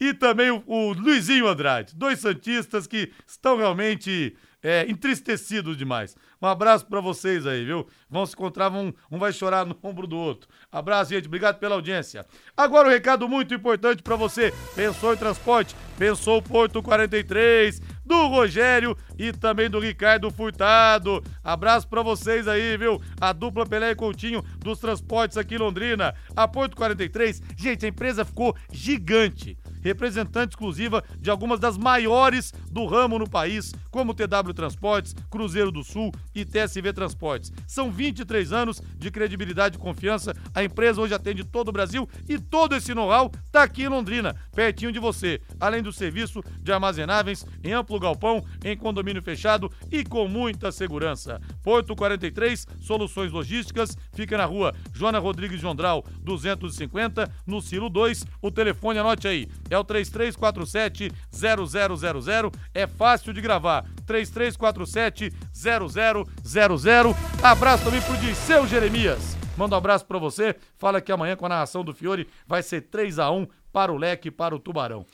e também o, o Luizinho Andrade. Dois Santistas que estão realmente é, entristecidos demais. Um abraço pra vocês aí, viu? Vão se encontrar, um, um vai chorar no ombro do outro. Abraço, gente. Obrigado pela audiência. Agora um recado muito importante pra você. Pensou em transporte? Pensou Porto 43, do Rogério e também do Ricardo Furtado. Abraço pra vocês aí, viu? A dupla Pelé e Coutinho dos transportes aqui em Londrina. A Porto 43, gente, a empresa ficou gigante representante exclusiva de algumas das maiores do ramo no país, como TW Transportes, Cruzeiro do Sul e TSV Transportes. São 23 anos de credibilidade e confiança. A empresa hoje atende todo o Brasil e todo esse know-how está aqui em Londrina, pertinho de você. Além do serviço de armazenáveis em amplo galpão, em condomínio fechado e com muita segurança. Porto 43, soluções logísticas, fica na rua Joana Rodrigues Jondral, 250, no Silo 2. O telefone, anote aí, é o 3347 0000. É fácil de gravar. 3347 0000. Abraço também pro Dirceu Jeremias. Manda um abraço pra você. Fala que amanhã com a narração do Fiore vai ser 3 a 1 para o Leque, para o Tubarão.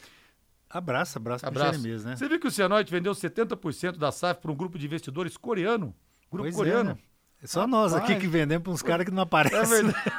Abraço, abraço, pro Abraço. Jeremias, né? Você viu que o Cianorte vendeu 70% da SAF para um grupo de investidores coreano? Grupo Pois é, coreano. né? É só nós aqui que vendemos para uns caras que não aparecem. É verdade.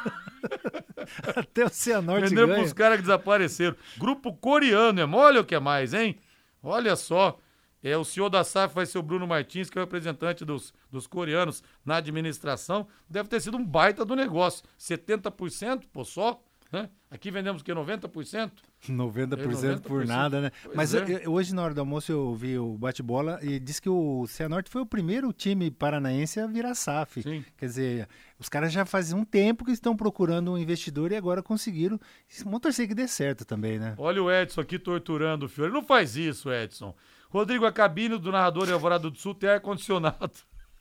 Até o Cianorte Vendeu ganha. pros caras que desapareceram. Grupo coreano, é mole o que é mais, hein? Olha só. É, o senhor da SAF vai ser o Bruno Martins, que é o representante dos, dos coreanos na administração. Deve ter sido um baita do negócio. 70%, pô, só. Né? Aqui vendemos o quê? 90%? 90% por 90%. nada, né? Pois Mas é. eu- eu- hoje, na hora do almoço, eu vi o bate-bola e disse que o Cianorte foi o primeiro time paranaense a virar SAF. Quer dizer, os caras já fazem um tempo que estão procurando um investidor e agora conseguiram. Vamos torcer que dê certo também, né? Olha o Edson aqui torturando o Fiore. Não faz isso, Edson. Rodrigo, a cabine do narrador em Alvorada do Sul tem ar-condicionado.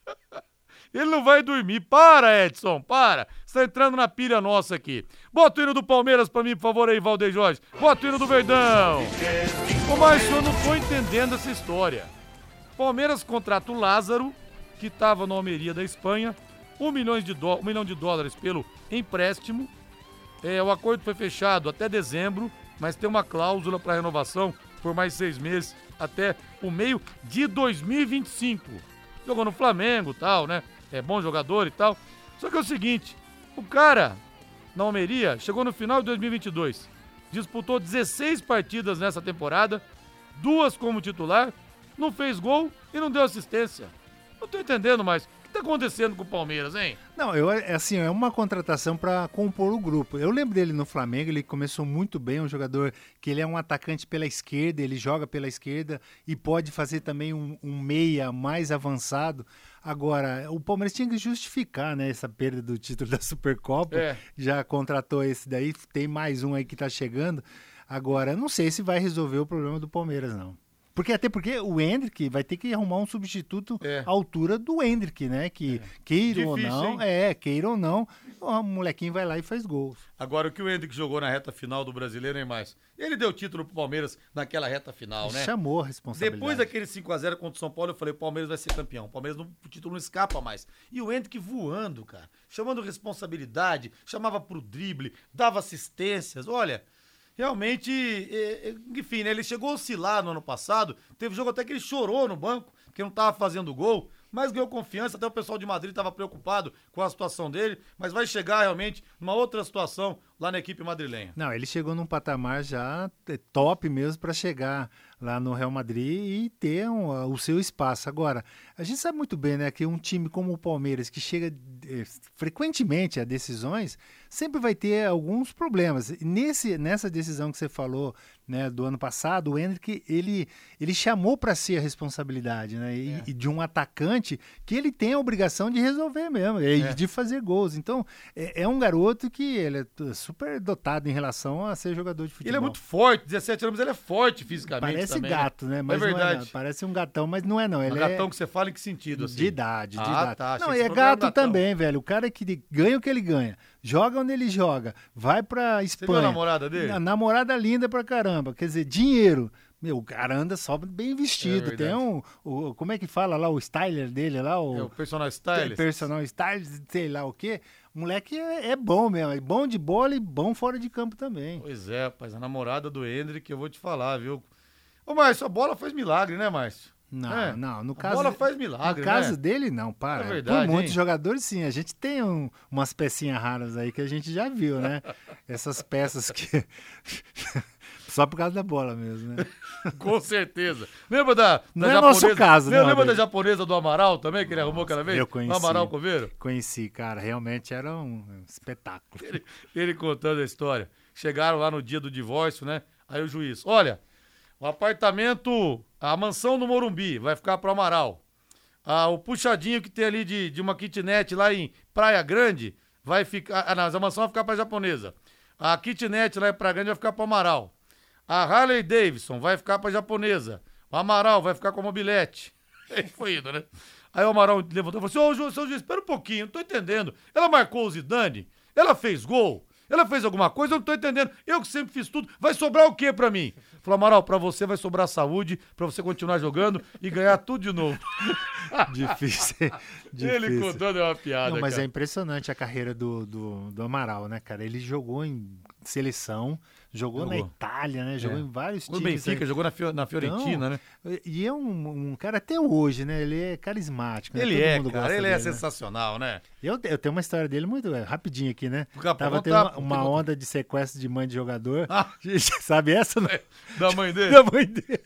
Ele não vai dormir. Para, Edson, para. Você tá entrando na pilha nossa aqui. Bota o hino do Palmeiras pra mim, por favor, aí, Valdeir Jorge. Bota o hino do Verdão. Ô, Márcio, eu não tô entendendo essa história. Palmeiras contrata o Lázaro, que tava na Almeria da Espanha, um milhão de, dó- um milhão de dólares pelo empréstimo. É, o acordo foi fechado até dezembro, mas tem uma cláusula para renovação por mais seis meses, até o meio de 2025. Jogou no Flamengo tal, né? É bom jogador e tal. Só que é o seguinte, o cara na Almeria, chegou no final de 2022. Disputou 16 partidas nessa temporada, duas como titular, não fez gol e não deu assistência. Não tô entendendo mais. O que tá acontecendo com o Palmeiras, hein? Não, eu é assim, é uma contratação para compor o grupo. Eu lembro dele no Flamengo, ele começou muito bem, um jogador que ele é um atacante pela esquerda, ele joga pela esquerda e pode fazer também um, um meia mais avançado. Agora, o Palmeiras tinha que justificar, né, essa perda do título da Supercopa. É. Já contratou esse daí, tem mais um aí que tá chegando. Agora, não sei se vai resolver o problema do Palmeiras, não. Porque até porque o Hendrick vai ter que arrumar um substituto à altura do Hendrick, né? Que queira ou É. Difícil, não, hein? é, queira ou não, o molequinho vai lá e faz gols. Agora, o que o Hendrick jogou na reta final do brasileiro, hein, mais? Ele deu título pro Palmeiras naquela reta final, né? Chamou a responsabilidade. Depois daquele 5x0 contra o São Paulo, eu falei, o Palmeiras vai ser campeão. O Palmeiras, não, o título não escapa mais. E o Hendrick voando, cara. Chamando responsabilidade, chamava pro drible, dava assistências. Olha, realmente, é, é, enfim, né, ele chegou a oscilar no ano passado. Teve jogo até que ele chorou no banco, porque não tava fazendo gol. Mas ganhou confiança, até o pessoal de Madrid estava preocupado com a situação dele, mas vai chegar realmente numa outra situação lá na equipe madrilenha. Não, ele chegou num patamar já é, top mesmo para chegar lá no Real Madrid e ter um, o seu espaço. Agora, a gente sabe muito bem, né, que um time como o Palmeiras, que chega eh, frequentemente a decisões, sempre vai ter alguns problemas. Nesse, nessa decisão que você falou, né, do ano passado, o Hendrick, ele, ele chamou para si a responsabilidade, né, e, e de um atacante que ele tem a obrigação de resolver mesmo, e É. de fazer gols. Então, é, é um garoto que ele é super dotado em relação a ser jogador de futebol. Ele é muito forte, 17 anos, ele é forte fisicamente Parece também, gato, né? Mas é não é verdade. não. Parece um gatão, mas não é não. Ele um gatão é que você fala em que sentido, assim? de idade, de Ah, idade. tá, não, e você é gato também, velho. O cara que ganha o que ele ganha, joga onde ele joga, vai pra Espanha. viu a namorada dele? A namorada linda pra caramba. Quer dizer, dinheiro. Meu, o cara anda só bem vestido. É Tem um. O, como é que fala lá? O styler dele lá? O, É o personal stylist. Personal stylist, sei lá o quê. O moleque é, é bom mesmo. É bom de bola e bom fora de campo também. Pois é, rapaz, a namorada do Hendrick, eu vou te falar, viu? Ô, Márcio, a bola faz milagre, né, Márcio? Não, É. não, no A caso. bola faz milagre, No caso né? dele, não, para. É verdade, Por muitos hein? jogadores, sim. A gente tem um- umas pecinhas raras aí que a gente já viu, né? Essas peças que. Só por causa da bola mesmo, né? Com certeza. Lembra da, da Não é nosso caso, Lembra, não, lembra da japonesa do Amaral também, que ele arrumou aquela vez? Eu conheci. No Amaral Coveiro? Conheci, cara. Realmente era um espetáculo. Ele, ele contando a história. Chegaram lá no dia do divórcio, né? Aí o juiz, olha, o apartamento, a mansão do Morumbi vai ficar pro Amaral. Ah, o puxadinho que tem ali de, de uma kitnet lá em Praia Grande vai ficar. Ah, não, a mansão vai ficar pra japonesa. A kitnet lá em Praia Grande vai ficar pro Amaral. A Harley Davidson vai ficar pra japonesa. O Amaral vai ficar com a mobilete. Foi indo, né? Aí o Amaral levantou e falou assim: Ô, seu juiz, espera um pouquinho, não tô entendendo. Ela marcou o Zidane? Ela fez gol? Ela fez alguma coisa? Eu não tô entendendo. Eu que sempre fiz tudo. Vai sobrar o quê pra mim? Falou, Amaral, pra você vai sobrar saúde, pra você continuar jogando e ganhar tudo de novo. Difícil. Ele difícil. contando é uma piada. Não, mas cara. é impressionante a carreira do, do, do Amaral, né, cara? Ele jogou em seleção, jogou, na Jogou. Itália, né? Jogou É. em vários times. Benfica, aí. jogou na Fio- na Fiorentina, né? E é um, um cara até hoje, né? Ele é carismático. né? Ele Todo é, mundo cara, ele é dele, né? sensacional, né? Eu, te- eu tenho uma história dele muito é, rapidinho aqui, né? Tava tendo contar, uma, onda de sequestro de mãe de jogador. Ah. Sabe essa? Não? Da mãe dele? da mãe dele.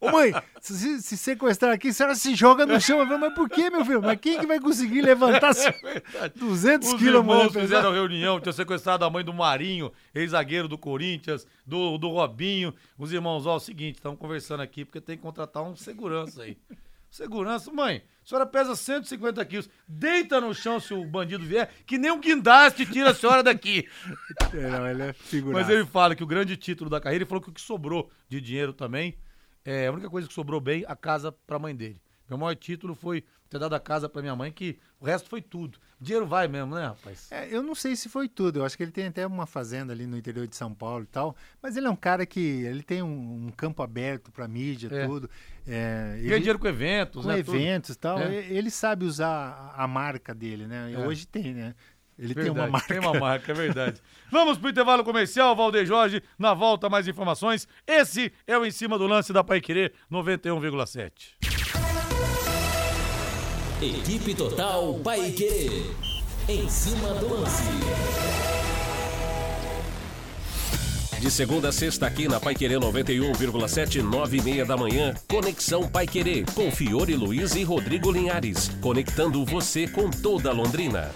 Ô mãe, se, se sequestrar aqui, a senhora se joga no chão. Eu falei, mas por que, meu filho? Mas quem que vai conseguir levantar se- 200 É Os quilos, irmãos mulher, fizeram reunião, tinham sequestrado a mãe do Marinho, ex-zagueiro do Corinthians, do, do Robinho. Os irmãos, ó, é o seguinte, estamos conversando aqui porque tem que contratar um segurança aí. Segurança, mãe, a senhora pesa 150 quilos, deita no chão se o bandido vier, que nem um guindaste tira a senhora daqui. É, Não, ele é. Mas ele fala que o grande título da carreira, ele falou que o que sobrou de dinheiro também, é a única coisa que sobrou bem, a casa pra mãe dele. Meu maior título foi ter dado a casa pra minha mãe, que o resto foi tudo. Dinheiro vai mesmo, né, rapaz? É, eu não sei se foi tudo. Eu acho que ele tem até uma fazenda ali no interior de São Paulo e tal. Mas ele é um cara que ele tem um, um campo aberto para mídia, É. tudo. É, Ganha ele- dinheiro com eventos, com né? tudo. eventos e tal. É. Ele sabe usar a marca dele, né? É. Hoje tem, né? Ele tem Verdade, uma marca. Tem uma marca, é verdade. Vamos pro intervalo comercial, Valdeir Jorge. Na volta, mais informações. Esse é o Em Cima do Lance da Pai Querer 91,7. Equipe Total Paique. Em cima do lance. De segunda a sexta aqui na Pai Querer 91,7, 9 e meia da manhã, Conexão Pai Querer, com Fiore Luiz e Rodrigo Linhares, conectando você com toda a Londrina.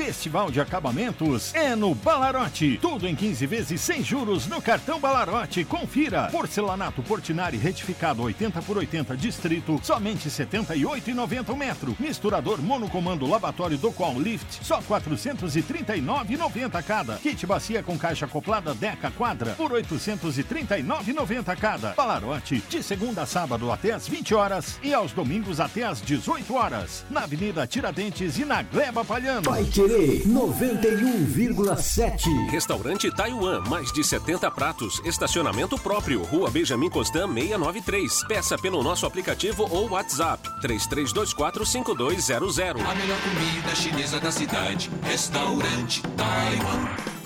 Festival de Acabamentos é no Balarote. Tudo em 15 vezes sem juros no cartão Balarote. Confira. Porcelanato Portinari retificado 80 por 80 distrito, somente R$ 78,90 metro. Misturador monocomando lavatório do Qual Lift, só R$ 439,90 cada. Kit bacia com caixa acoplada Deca Quadra por R$ 839,90 cada. Balarote, de segunda a sábado até às 20 horas e aos domingos até às 18 horas. Na Avenida Tiradentes e na Gleba Palhano. Vai querer 91,7. Restaurante Taiwan, mais de 70 pratos, estacionamento próprio, Rua Benjamin Constant 693. Peça pelo nosso aplicativo ou WhatsApp 33245200. A melhor comida chinesa da cidade. Restaurante Taiwan.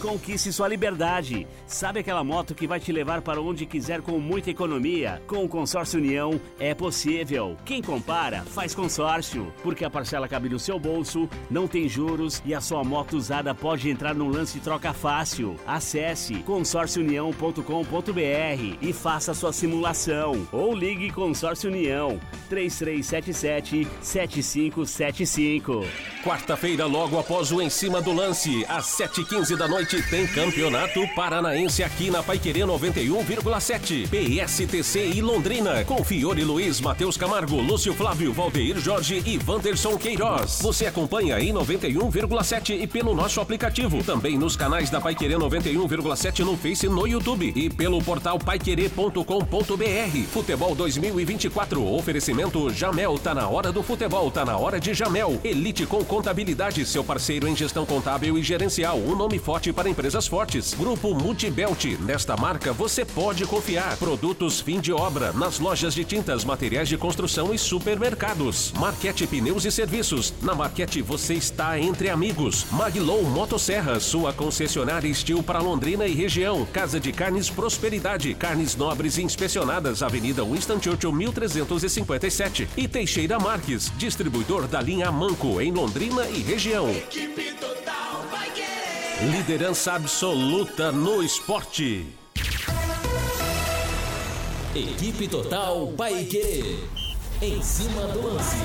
Conquiste sua liberdade. Sabe aquela moto que vai te levar para onde quiser com muita economia? Com o Consórcio União é possível. Quem compara, faz consórcio. Porque a parcela cabe no seu bolso, não tem juros e a sua moto usada pode entrar no lance troca fácil. Acesse consórciounião.com.br e faça sua simulação. Ou ligue Consórcio União 3377 7575. Quarta-feira, logo após o Em Cima do Lance, às 7h15 da noite, tem Campeonato Paranaense aqui na Paiquerê 91,7. PSTC e Londrina, com Fiore Luiz, Matheus Camargo, Lúcio Flávio, Valdeir Jorge e Wanderson Queiroz. Você acompanha aí 91,7 e pelo nosso aplicativo. Também nos canais da Paiquerê 91,7 no Face e no YouTube. E pelo portal paiquerê.com.br. Futebol 2024. Oferecimento Jamel. Tá na hora do futebol, tá na hora de Jamel. Elite com contabilidade, seu parceiro em gestão contábil e gerencial. Um nome forte para empresas fortes. Grupo Multibelt. Nesta marca você pode confiar. Produtos fim de obra nas lojas de tintas, materiais de construção e supermercados. Marquete Pneus e Serviços. Na Marquete você está entre amigos. Maglow Motosserra, sua concessionária Estil para Londrina e região. Casa de Carnes Prosperidade. Carnes nobres e inspecionadas. Avenida Winston Churchill 1357. E Teixeira Marques, distribuidor da linha Manco em Londrina e região. Equipe. Liderança absoluta no esporte. Equipe Total Paique. Em cima do lance.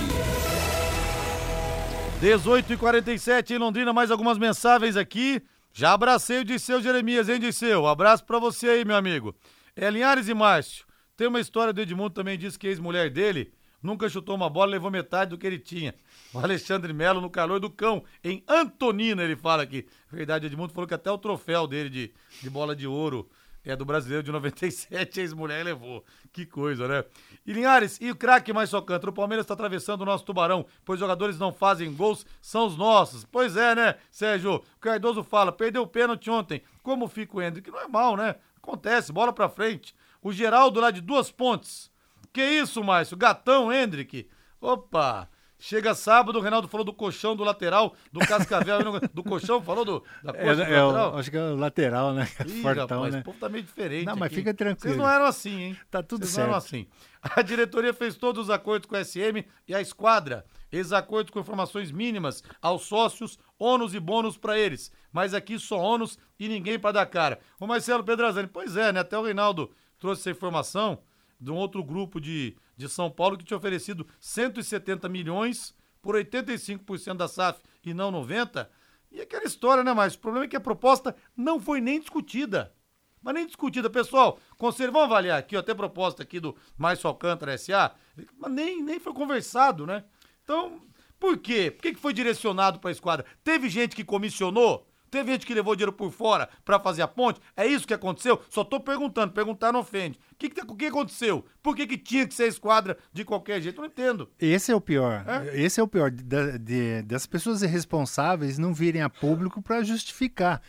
18 e 47 em Londrina, mais algumas mensagens aqui. Já abracei o Disseu Jeremias, hein, Disseu? Abraço pra você aí, meu amigo. É Linhares e Márcio. Tem uma história do Edmundo também, disse que a ex-mulher dele nunca chutou uma bola, levou metade do que ele tinha. O Alexandre Melo no calor do cão, em Antonina, ele fala aqui. Verdade, Edmundo falou que até o troféu dele de, de bola de ouro é do brasileiro de 97, a ex-mulher levou. Que coisa, né? E Linhares, e o craque mais só? O Palmeiras está atravessando o nosso tubarão, pois jogadores não fazem gols, são os nossos. Pois é, né, Sérgio? O Cardoso fala, perdeu o pênalti ontem. Como fica o Hendrick? Normal, né? Acontece, bola pra frente. O Geraldo lá de duas pontes. Que isso, Márcio? Gatão, Hendrick. Opa! Chega sábado, o Reinaldo falou do colchão do lateral, do Cascavel, do colchão, falou do, da É, coxa do é, lateral. acho que é o lateral, né? Ih, Fortão, rapaz, né? o povo tá meio diferente Não, mas aqui. fica tranquilo. Vocês não eram assim, hein? Tá tudo Vocês não eram certo. assim. A diretoria fez todos os acordos com a SM e a esquadra. Esses acordos com informações mínimas aos sócios, ônus e bônus pra eles. Mas aqui só ônus e ninguém pra dar cara. O Marcelo Pedrazani, pois é, né? Até o Reinaldo trouxe essa informação de um outro grupo de, de São Paulo que tinha oferecido 170 milhões por 85% da SAF e não 90%. E aquela história, né, mas o problema é que a proposta não foi nem discutida. Mas nem discutida. Pessoal, conselho, vamos avaliar aqui, até proposta aqui do Márcio Alcântara SA, mas nem, nem foi conversado, né? Então, por quê? Por que, que foi direcionado para a esquadra? Teve gente que comissionou? Teve gente que levou dinheiro por fora para fazer a ponte? É isso que aconteceu? Só tô perguntando, perguntar não ofende. O que, que, o que aconteceu? Por que, que tinha que ser esquadra de qualquer jeito? Eu não entendo. Esse é o pior. Esse é o pior da- de- das pessoas irresponsáveis não virem a público para justificar.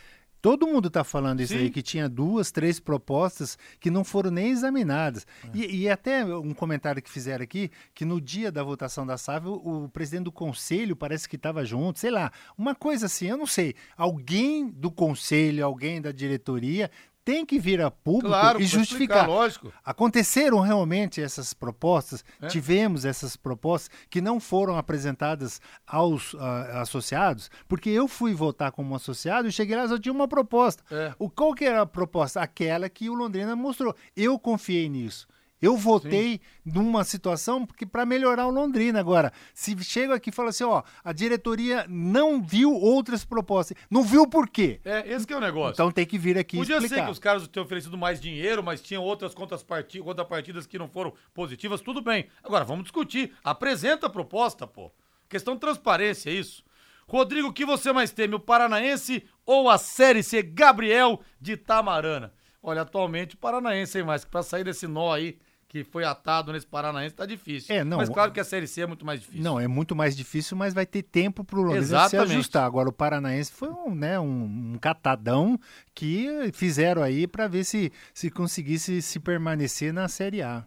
Todo mundo está falando isso Sim. aí, que tinha duas, três propostas que não foram nem examinadas. É. E, e até um comentário que fizeram aqui, que no dia da votação da SAV, o, o presidente do conselho parece que estava junto, sei lá, uma coisa assim, eu não sei. Alguém do conselho, alguém da diretoria tem que vir a público Claro, e justificar. explicar, lógico. Aconteceram realmente essas propostas, É. tivemos essas propostas que não foram apresentadas aos ah, associados, porque eu fui votar como associado e cheguei lá só tinha uma proposta. É. O qual que era a proposta? Aquela que o Londrina mostrou. Eu confiei nisso. Eu votei numa situação porque para melhorar o Londrina agora. Se chega aqui e fala assim, ó, a diretoria não viu outras propostas, não viu por quê? É, esse que é o negócio. Então tem que vir aqui Podia ser explicar. que os caras tenham oferecido mais dinheiro, mas tinham outras contraparti- contrapartidas que não foram positivas, tudo bem. Agora, vamos discutir. Apresenta a proposta, pô. Questão de transparência, é isso. Rodrigo, o que você mais teme, o Paranaense ou a Série C Gabriel de Tamarana? Olha, atualmente o Paranaense, hein, mas pra sair desse nó aí que foi atado nesse Paranaense tá difícil. É, não, Mas claro que a Série C é muito mais difícil. Não, é muito mais difícil, mas vai ter tempo para o Londrina se ajustar. Agora, o Paranaense foi um, né, um, um catadão que fizeram aí para ver se, se conseguisse se permanecer na Série A.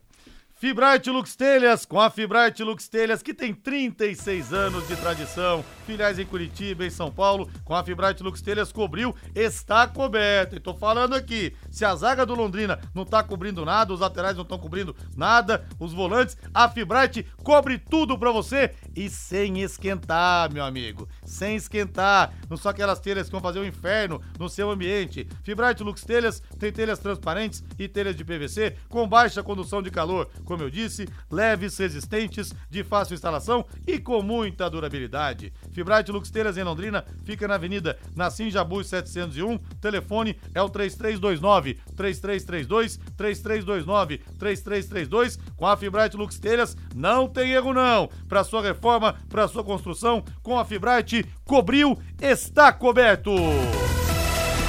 Fibrate Lux Telhas, com a Fibrate Lux Telhas, que tem 36 anos de tradição, filiais em Curitiba, em São Paulo, com a Fibrate Lux Telhas cobriu, está coberta. E tô falando aqui, se a zaga do Londrina não tá cobrindo nada, os laterais não estão cobrindo nada, os volantes, a Fibrate cobre tudo pra você e sem esquentar, meu amigo, sem esquentar. Não são aquelas telhas que vão fazer o inferno no seu ambiente. Fibrate Lux Telhas tem telhas transparentes e telhas de PVC com baixa condução de calor, como eu disse, leves, resistentes, de fácil instalação e com muita durabilidade. Fibrate Lux Telhas em Londrina fica na Avenida Nassim Jabus 701. Telefone é o 3329 3332 3329 3332. Com a Fibrate Lux Telhas não tem erro não. Para sua reforma, para sua construção, com a Fibrate cobriu, está coberto.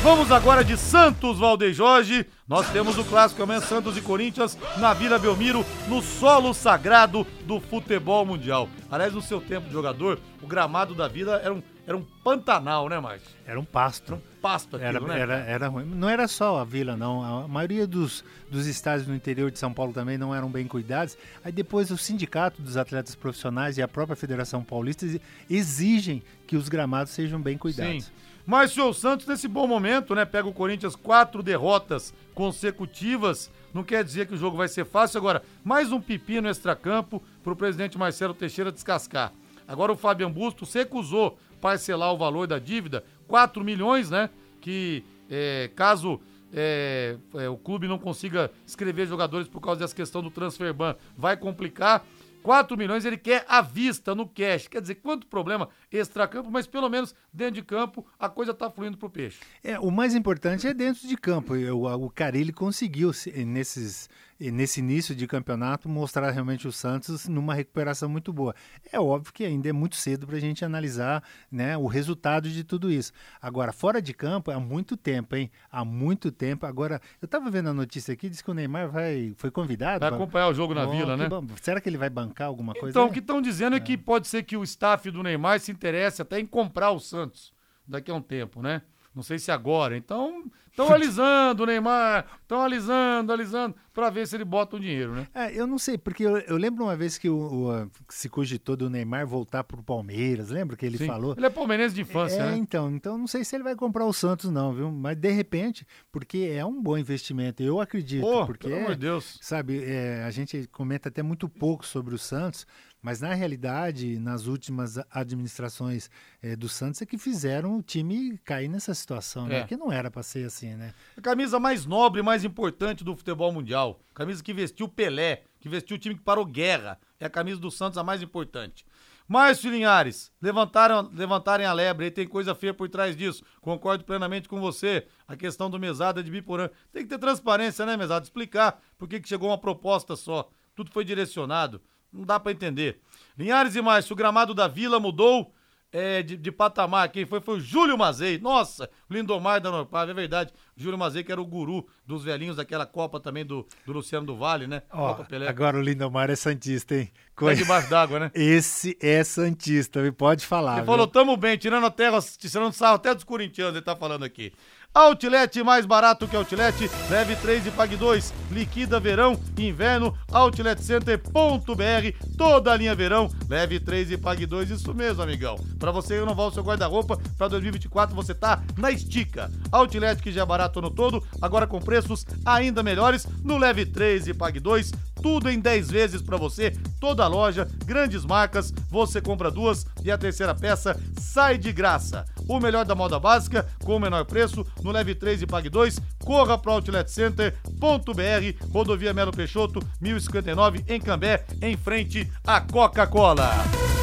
Vamos agora de Santos, Valdeir Jorge. Nós temos o clássico amanhã Santos e Corinthians na Vila Belmiro, no solo sagrado do futebol mundial. Aliás, no seu tempo de jogador, o gramado da Vila era um, era um pantanal, né, Márcio? Era um pasto. Era um pasto aquilo, Era, né? era, era ruim. Não era só a Vila, não. A maioria dos, dos estádios no interior de São Paulo também não eram bem cuidados. Aí depois o Sindicato dos Atletas Profissionais e a própria Federação Paulista exi- exigem que os gramados sejam bem cuidados. Sim. Mas o Santos, nesse bom momento, né? Pega o Corinthians quatro derrotas consecutivas. Não quer dizer que o jogo vai ser fácil. Agora, mais um pepino extracampo para o presidente Marcelo Teixeira descascar. Agora o Fabian Busto se recusou parcelar o valor da dívida, 4 milhões, né? Que é, caso é, é, o clube não consiga escrever jogadores por causa dessa questão do transfer ban, vai complicar. 4 milhões ele quer à vista, no cash. Quer dizer, quanto problema extracampo, mas pelo menos dentro de campo a coisa tá fluindo pro peixe. É, o mais importante é dentro de campo. O, o Carilli conseguiu, se- nesses, nesse início de campeonato, mostrar realmente o Santos numa recuperação muito boa. É óbvio que ainda é muito cedo para a gente analisar né, o resultado de tudo isso. Agora, fora de campo, há muito tempo, hein? Há muito tempo. Agora, eu estava vendo a notícia aqui, diz que o Neymar vai, foi convidado. Vai pra- acompanhar o jogo na Oh, Vila, né? bom. Será que ele vai bancar alguma coisa? Então, aí? o que estão dizendo é que pode ser que o staff do Neymar se interesse até em comprar o Santos daqui a um tempo, né? Não sei se agora. Então, estão alisando o Neymar, estão alisando, alisando, para ver se ele bota o dinheiro, né? É, eu não sei, porque eu, eu lembro uma vez que o, o, se cogitou do Neymar voltar pro Palmeiras, lembra que ele Sim. falou? Ele é palmeirense de infância, é, né? então, então não sei se ele vai comprar o Santos não, viu? Mas de repente, porque é um bom investimento, eu acredito, Pô, porque pelo amor de Deus. sabe, é, a gente comenta até muito pouco sobre o Santos, mas na realidade, nas últimas administrações é, do Santos é que fizeram o time cair nessa situação, né? É. Que não era para ser assim, né? A camisa mais nobre e mais importante do futebol mundial. Camisa que vestiu Pelé, que vestiu o time que parou guerra. É a camisa do Santos a mais importante. Márcio Linhares, levantaram, levantarem a lebre, aí tem coisa feia por trás disso. Concordo plenamente com você. A questão do mesada de Biporã. Tem que ter transparência, né, mesada? Explicar por que que chegou uma proposta só. Tudo foi direcionado. Não dá pra entender. Linhares e Márcio, o gramado da Vila mudou é, de, de patamar. Quem foi foi o Júlio Mazei. Nossa, o Lindomar da Norpave, é verdade. Júlio Mazei, que era o guru dos velhinhos daquela Copa também do, do Luciano do Vale, né? Ó, agora o Lindomar é Santista, hein? Tá debaixo d'água, né? Esse é Santista, me pode falar. Ele viu? falou, tamo bem, tirando a terra, tirando sarro até dos corintianos, ele tá falando aqui. Outlet mais barato que Outlet, leve 3 e pague 2. Liquida verão inverno, outletcenter.br, toda a linha verão, leve 3 e pague 2. Isso mesmo, amigão. Pra você renovar o seu guarda-roupa pra 2024, você tá na estica. Outlet que já é barato no todo, agora com preços ainda melhores no leve 3 e pague 2. Tudo em 10 vezes pra você, toda a loja, grandes marcas, você compra duas e a terceira peça sai de graça. O melhor da moda básica, com o menor preço, no Leve 3 e Pague 2, corra pro outletcenter.br, rodovia Melo Peixoto, 1059, em Cambé, em frente à Coca-Cola.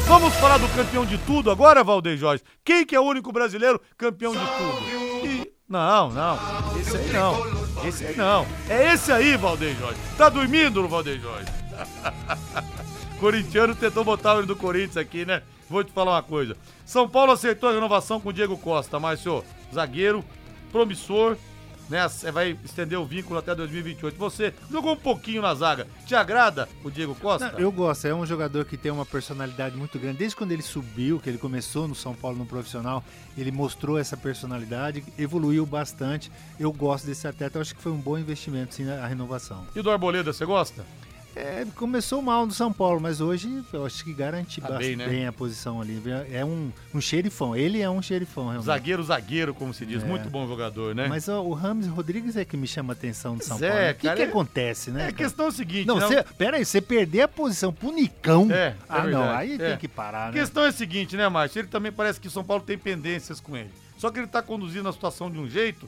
Vamos falar do campeão de tudo agora, Valdeir Jorge? Quem que é o único brasileiro campeão de tudo? E... Não, não, esse aí não. Esse aí não. É esse aí, Valdeir Jorge. Tá dormindo, Valdeir Jorge? Corintiano tentou botar o do Corinthians aqui, né? Vou te falar uma coisa. São Paulo aceitou a renovação com o Diego Costa, Márcio. Zagueiro, promissor, né? Vai estender o vínculo até 2028. Você jogou um pouquinho na zaga. Te agrada o Diego Costa? Não, eu gosto, é um jogador que tem uma personalidade muito grande. Desde quando ele subiu, que ele começou no São Paulo no profissional, ele mostrou essa personalidade, evoluiu bastante. Eu gosto desse atleta, eu acho que foi um bom investimento, sim, a renovação. E do Arboleda, você gosta? É, começou mal no São Paulo, mas hoje eu acho que garante Tá bastante bem, bem, né? a posição ali. É um, um xerifão, ele é um xerifão, realmente. Zagueiro, zagueiro, como se diz. É. Muito bom jogador, né? Mas ó, o Rames Rodrigues é que me chama a atenção do São Pois Paulo. é, O que, cara, que é- acontece, né? É, a questão é o seguinte, Não, né? você, pera aí, você perder a posição pro Nicão. É, é ah, não, verdade, aí é. tem que parar, A né? questão é a seguinte, né, Márcio? Ele também parece que o São Paulo tem pendências com ele. Só que ele tá conduzindo a situação de um jeito.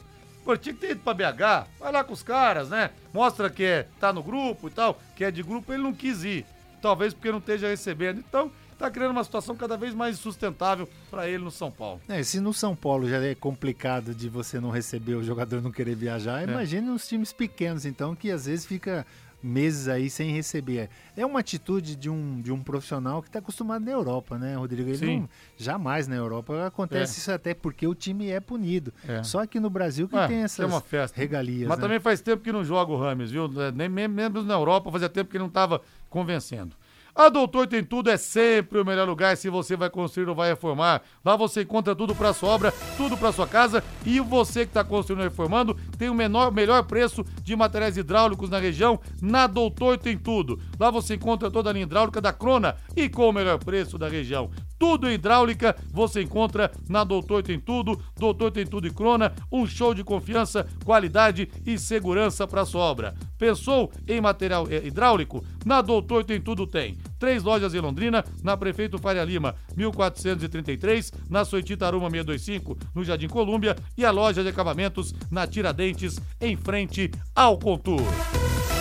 Pô, tinha que ter ido pra BH, vai lá com os caras, né? Mostra que é, tá no grupo e tal, que é de grupo, ele não quis ir. Talvez porque não esteja recebendo. Então, tá criando uma situação cada vez mais sustentável pra ele no São Paulo. É, se no São Paulo já é complicado de você não receber o jogador não querer viajar, É. imagine nos times pequenos, então, que às vezes fica meses aí sem receber. É uma atitude de um, de um profissional que está acostumado na Europa, né, Rodrigo? Ele não- jamais na Europa acontece É. isso até porque o time é punido. É. Só aqui no Brasil que É, tem é essas uma festa. regalias. Mas né? também faz tempo que não joga o Rames, viu? Nem mesmo mesmo na Europa fazia tempo que não estava convencendo. A Doutor Tem Tudo é sempre o melhor lugar se você vai construir ou vai reformar. Lá você encontra tudo para sua obra, tudo para sua casa e você que está construindo ou reformando tem o menor, melhor preço de materiais hidráulicos na região. Na Doutor Tem Tudo. Lá você encontra toda a linha hidráulica da Crona e com o melhor preço da região. Tudo em hidráulica você encontra na Doutor Tem Tudo. Doutor Tem Tudo e Crona, um show de confiança, qualidade e segurança para sua obra. Pensou em material eh, hidráulico? Na Doutor Tem Tudo tem. Três lojas em Londrina, na Prefeito Faria Lima, 1433, na Soitita Aruma 625, no Jardim Colúmbia e a loja de acabamentos na Tiradentes, em frente ao Contour.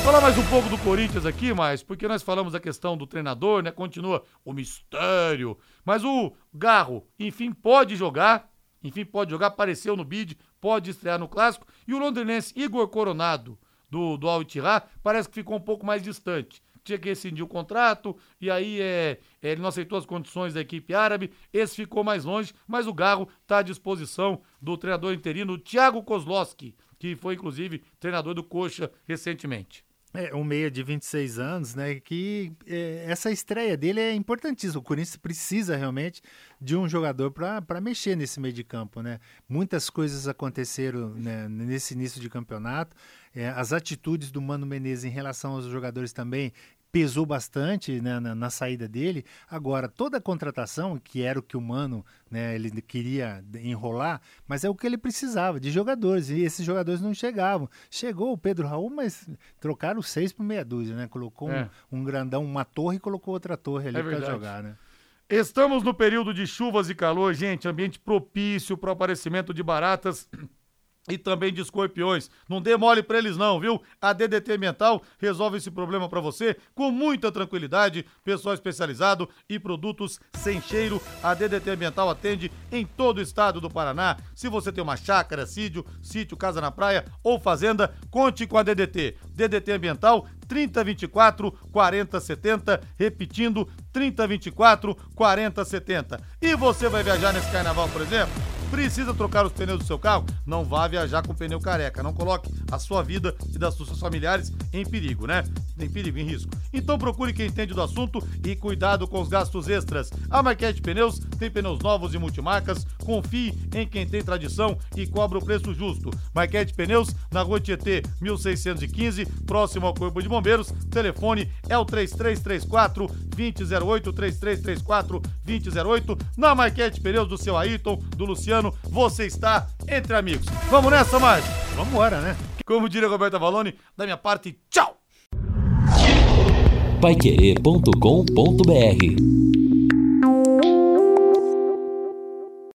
Falar mais um pouco do Corinthians aqui, mas porque nós falamos da questão do treinador, né? Continua o mistério. Mas o Garro, enfim, pode jogar. Enfim, pode jogar. Apareceu no bid, pode estrear no clássico. E o londrinense Igor Coronado, do, do Al Ittihad, parece que ficou um pouco mais distante. Tinha que rescindir o contrato, e aí é, é, ele não aceitou as condições da equipe árabe. Esse ficou mais longe, mas o Garro está à disposição do treinador interino Thiago Kozlowski, que foi inclusive treinador do Coxa recentemente. É, um meia de 26 anos, né? Que é, essa estreia dele é importantíssima. O Corinthians precisa realmente de um jogador para mexer nesse meio de campo, né? Muitas coisas aconteceram né, nesse início de campeonato. É, as atitudes do Mano Menezes em relação aos jogadores também pesou bastante né, na, na saída dele. Agora, toda a contratação, que era o que o Mano né, ele queria enrolar, mas é o que ele precisava, de jogadores. E esses jogadores não chegavam. Chegou o Pedro Raul, mas trocaram seis por meia dúzia, né? Colocou É. um, um grandão, uma torre e colocou outra torre ali É para jogar, né? Estamos no período de chuvas e calor, gente, ambiente propício para o aparecimento de baratas e também de escorpiões. Não dê mole pra eles não, viu? A DDT Ambiental resolve esse problema pra você com muita tranquilidade, pessoal especializado e produtos sem cheiro. A DDT Ambiental atende em todo o estado do Paraná. Se você tem uma chácara, sítio, sítio, casa na praia ou fazenda, conte com a DDT. DDT Ambiental 3024 4070, repetindo 3024 4070. E você vai viajar nesse carnaval, por exemplo? Precisa trocar os pneus do seu carro? Não vá viajar com pneu careca. Não coloque a sua vida e das suas familiares em perigo, né? Em perigo, em risco. Então procure quem entende do assunto e cuidado com os gastos extras. A Marquete Pneus tem pneus novos e multimarcas. Confie em quem tem tradição e cobra o preço justo. Marquete Pneus, na rua Tietê, 1615, próximo ao Corpo de Bombeiros. Telefone é o 3334 2008, 3334 2008. Na Marquete Pneus do seu Ayrton, do Luciano, você está entre amigos. Vamos nessa, Márcio? Vamos embora, né? Como diria Roberta Valone, da minha parte, tchau! Paiquerê.com.br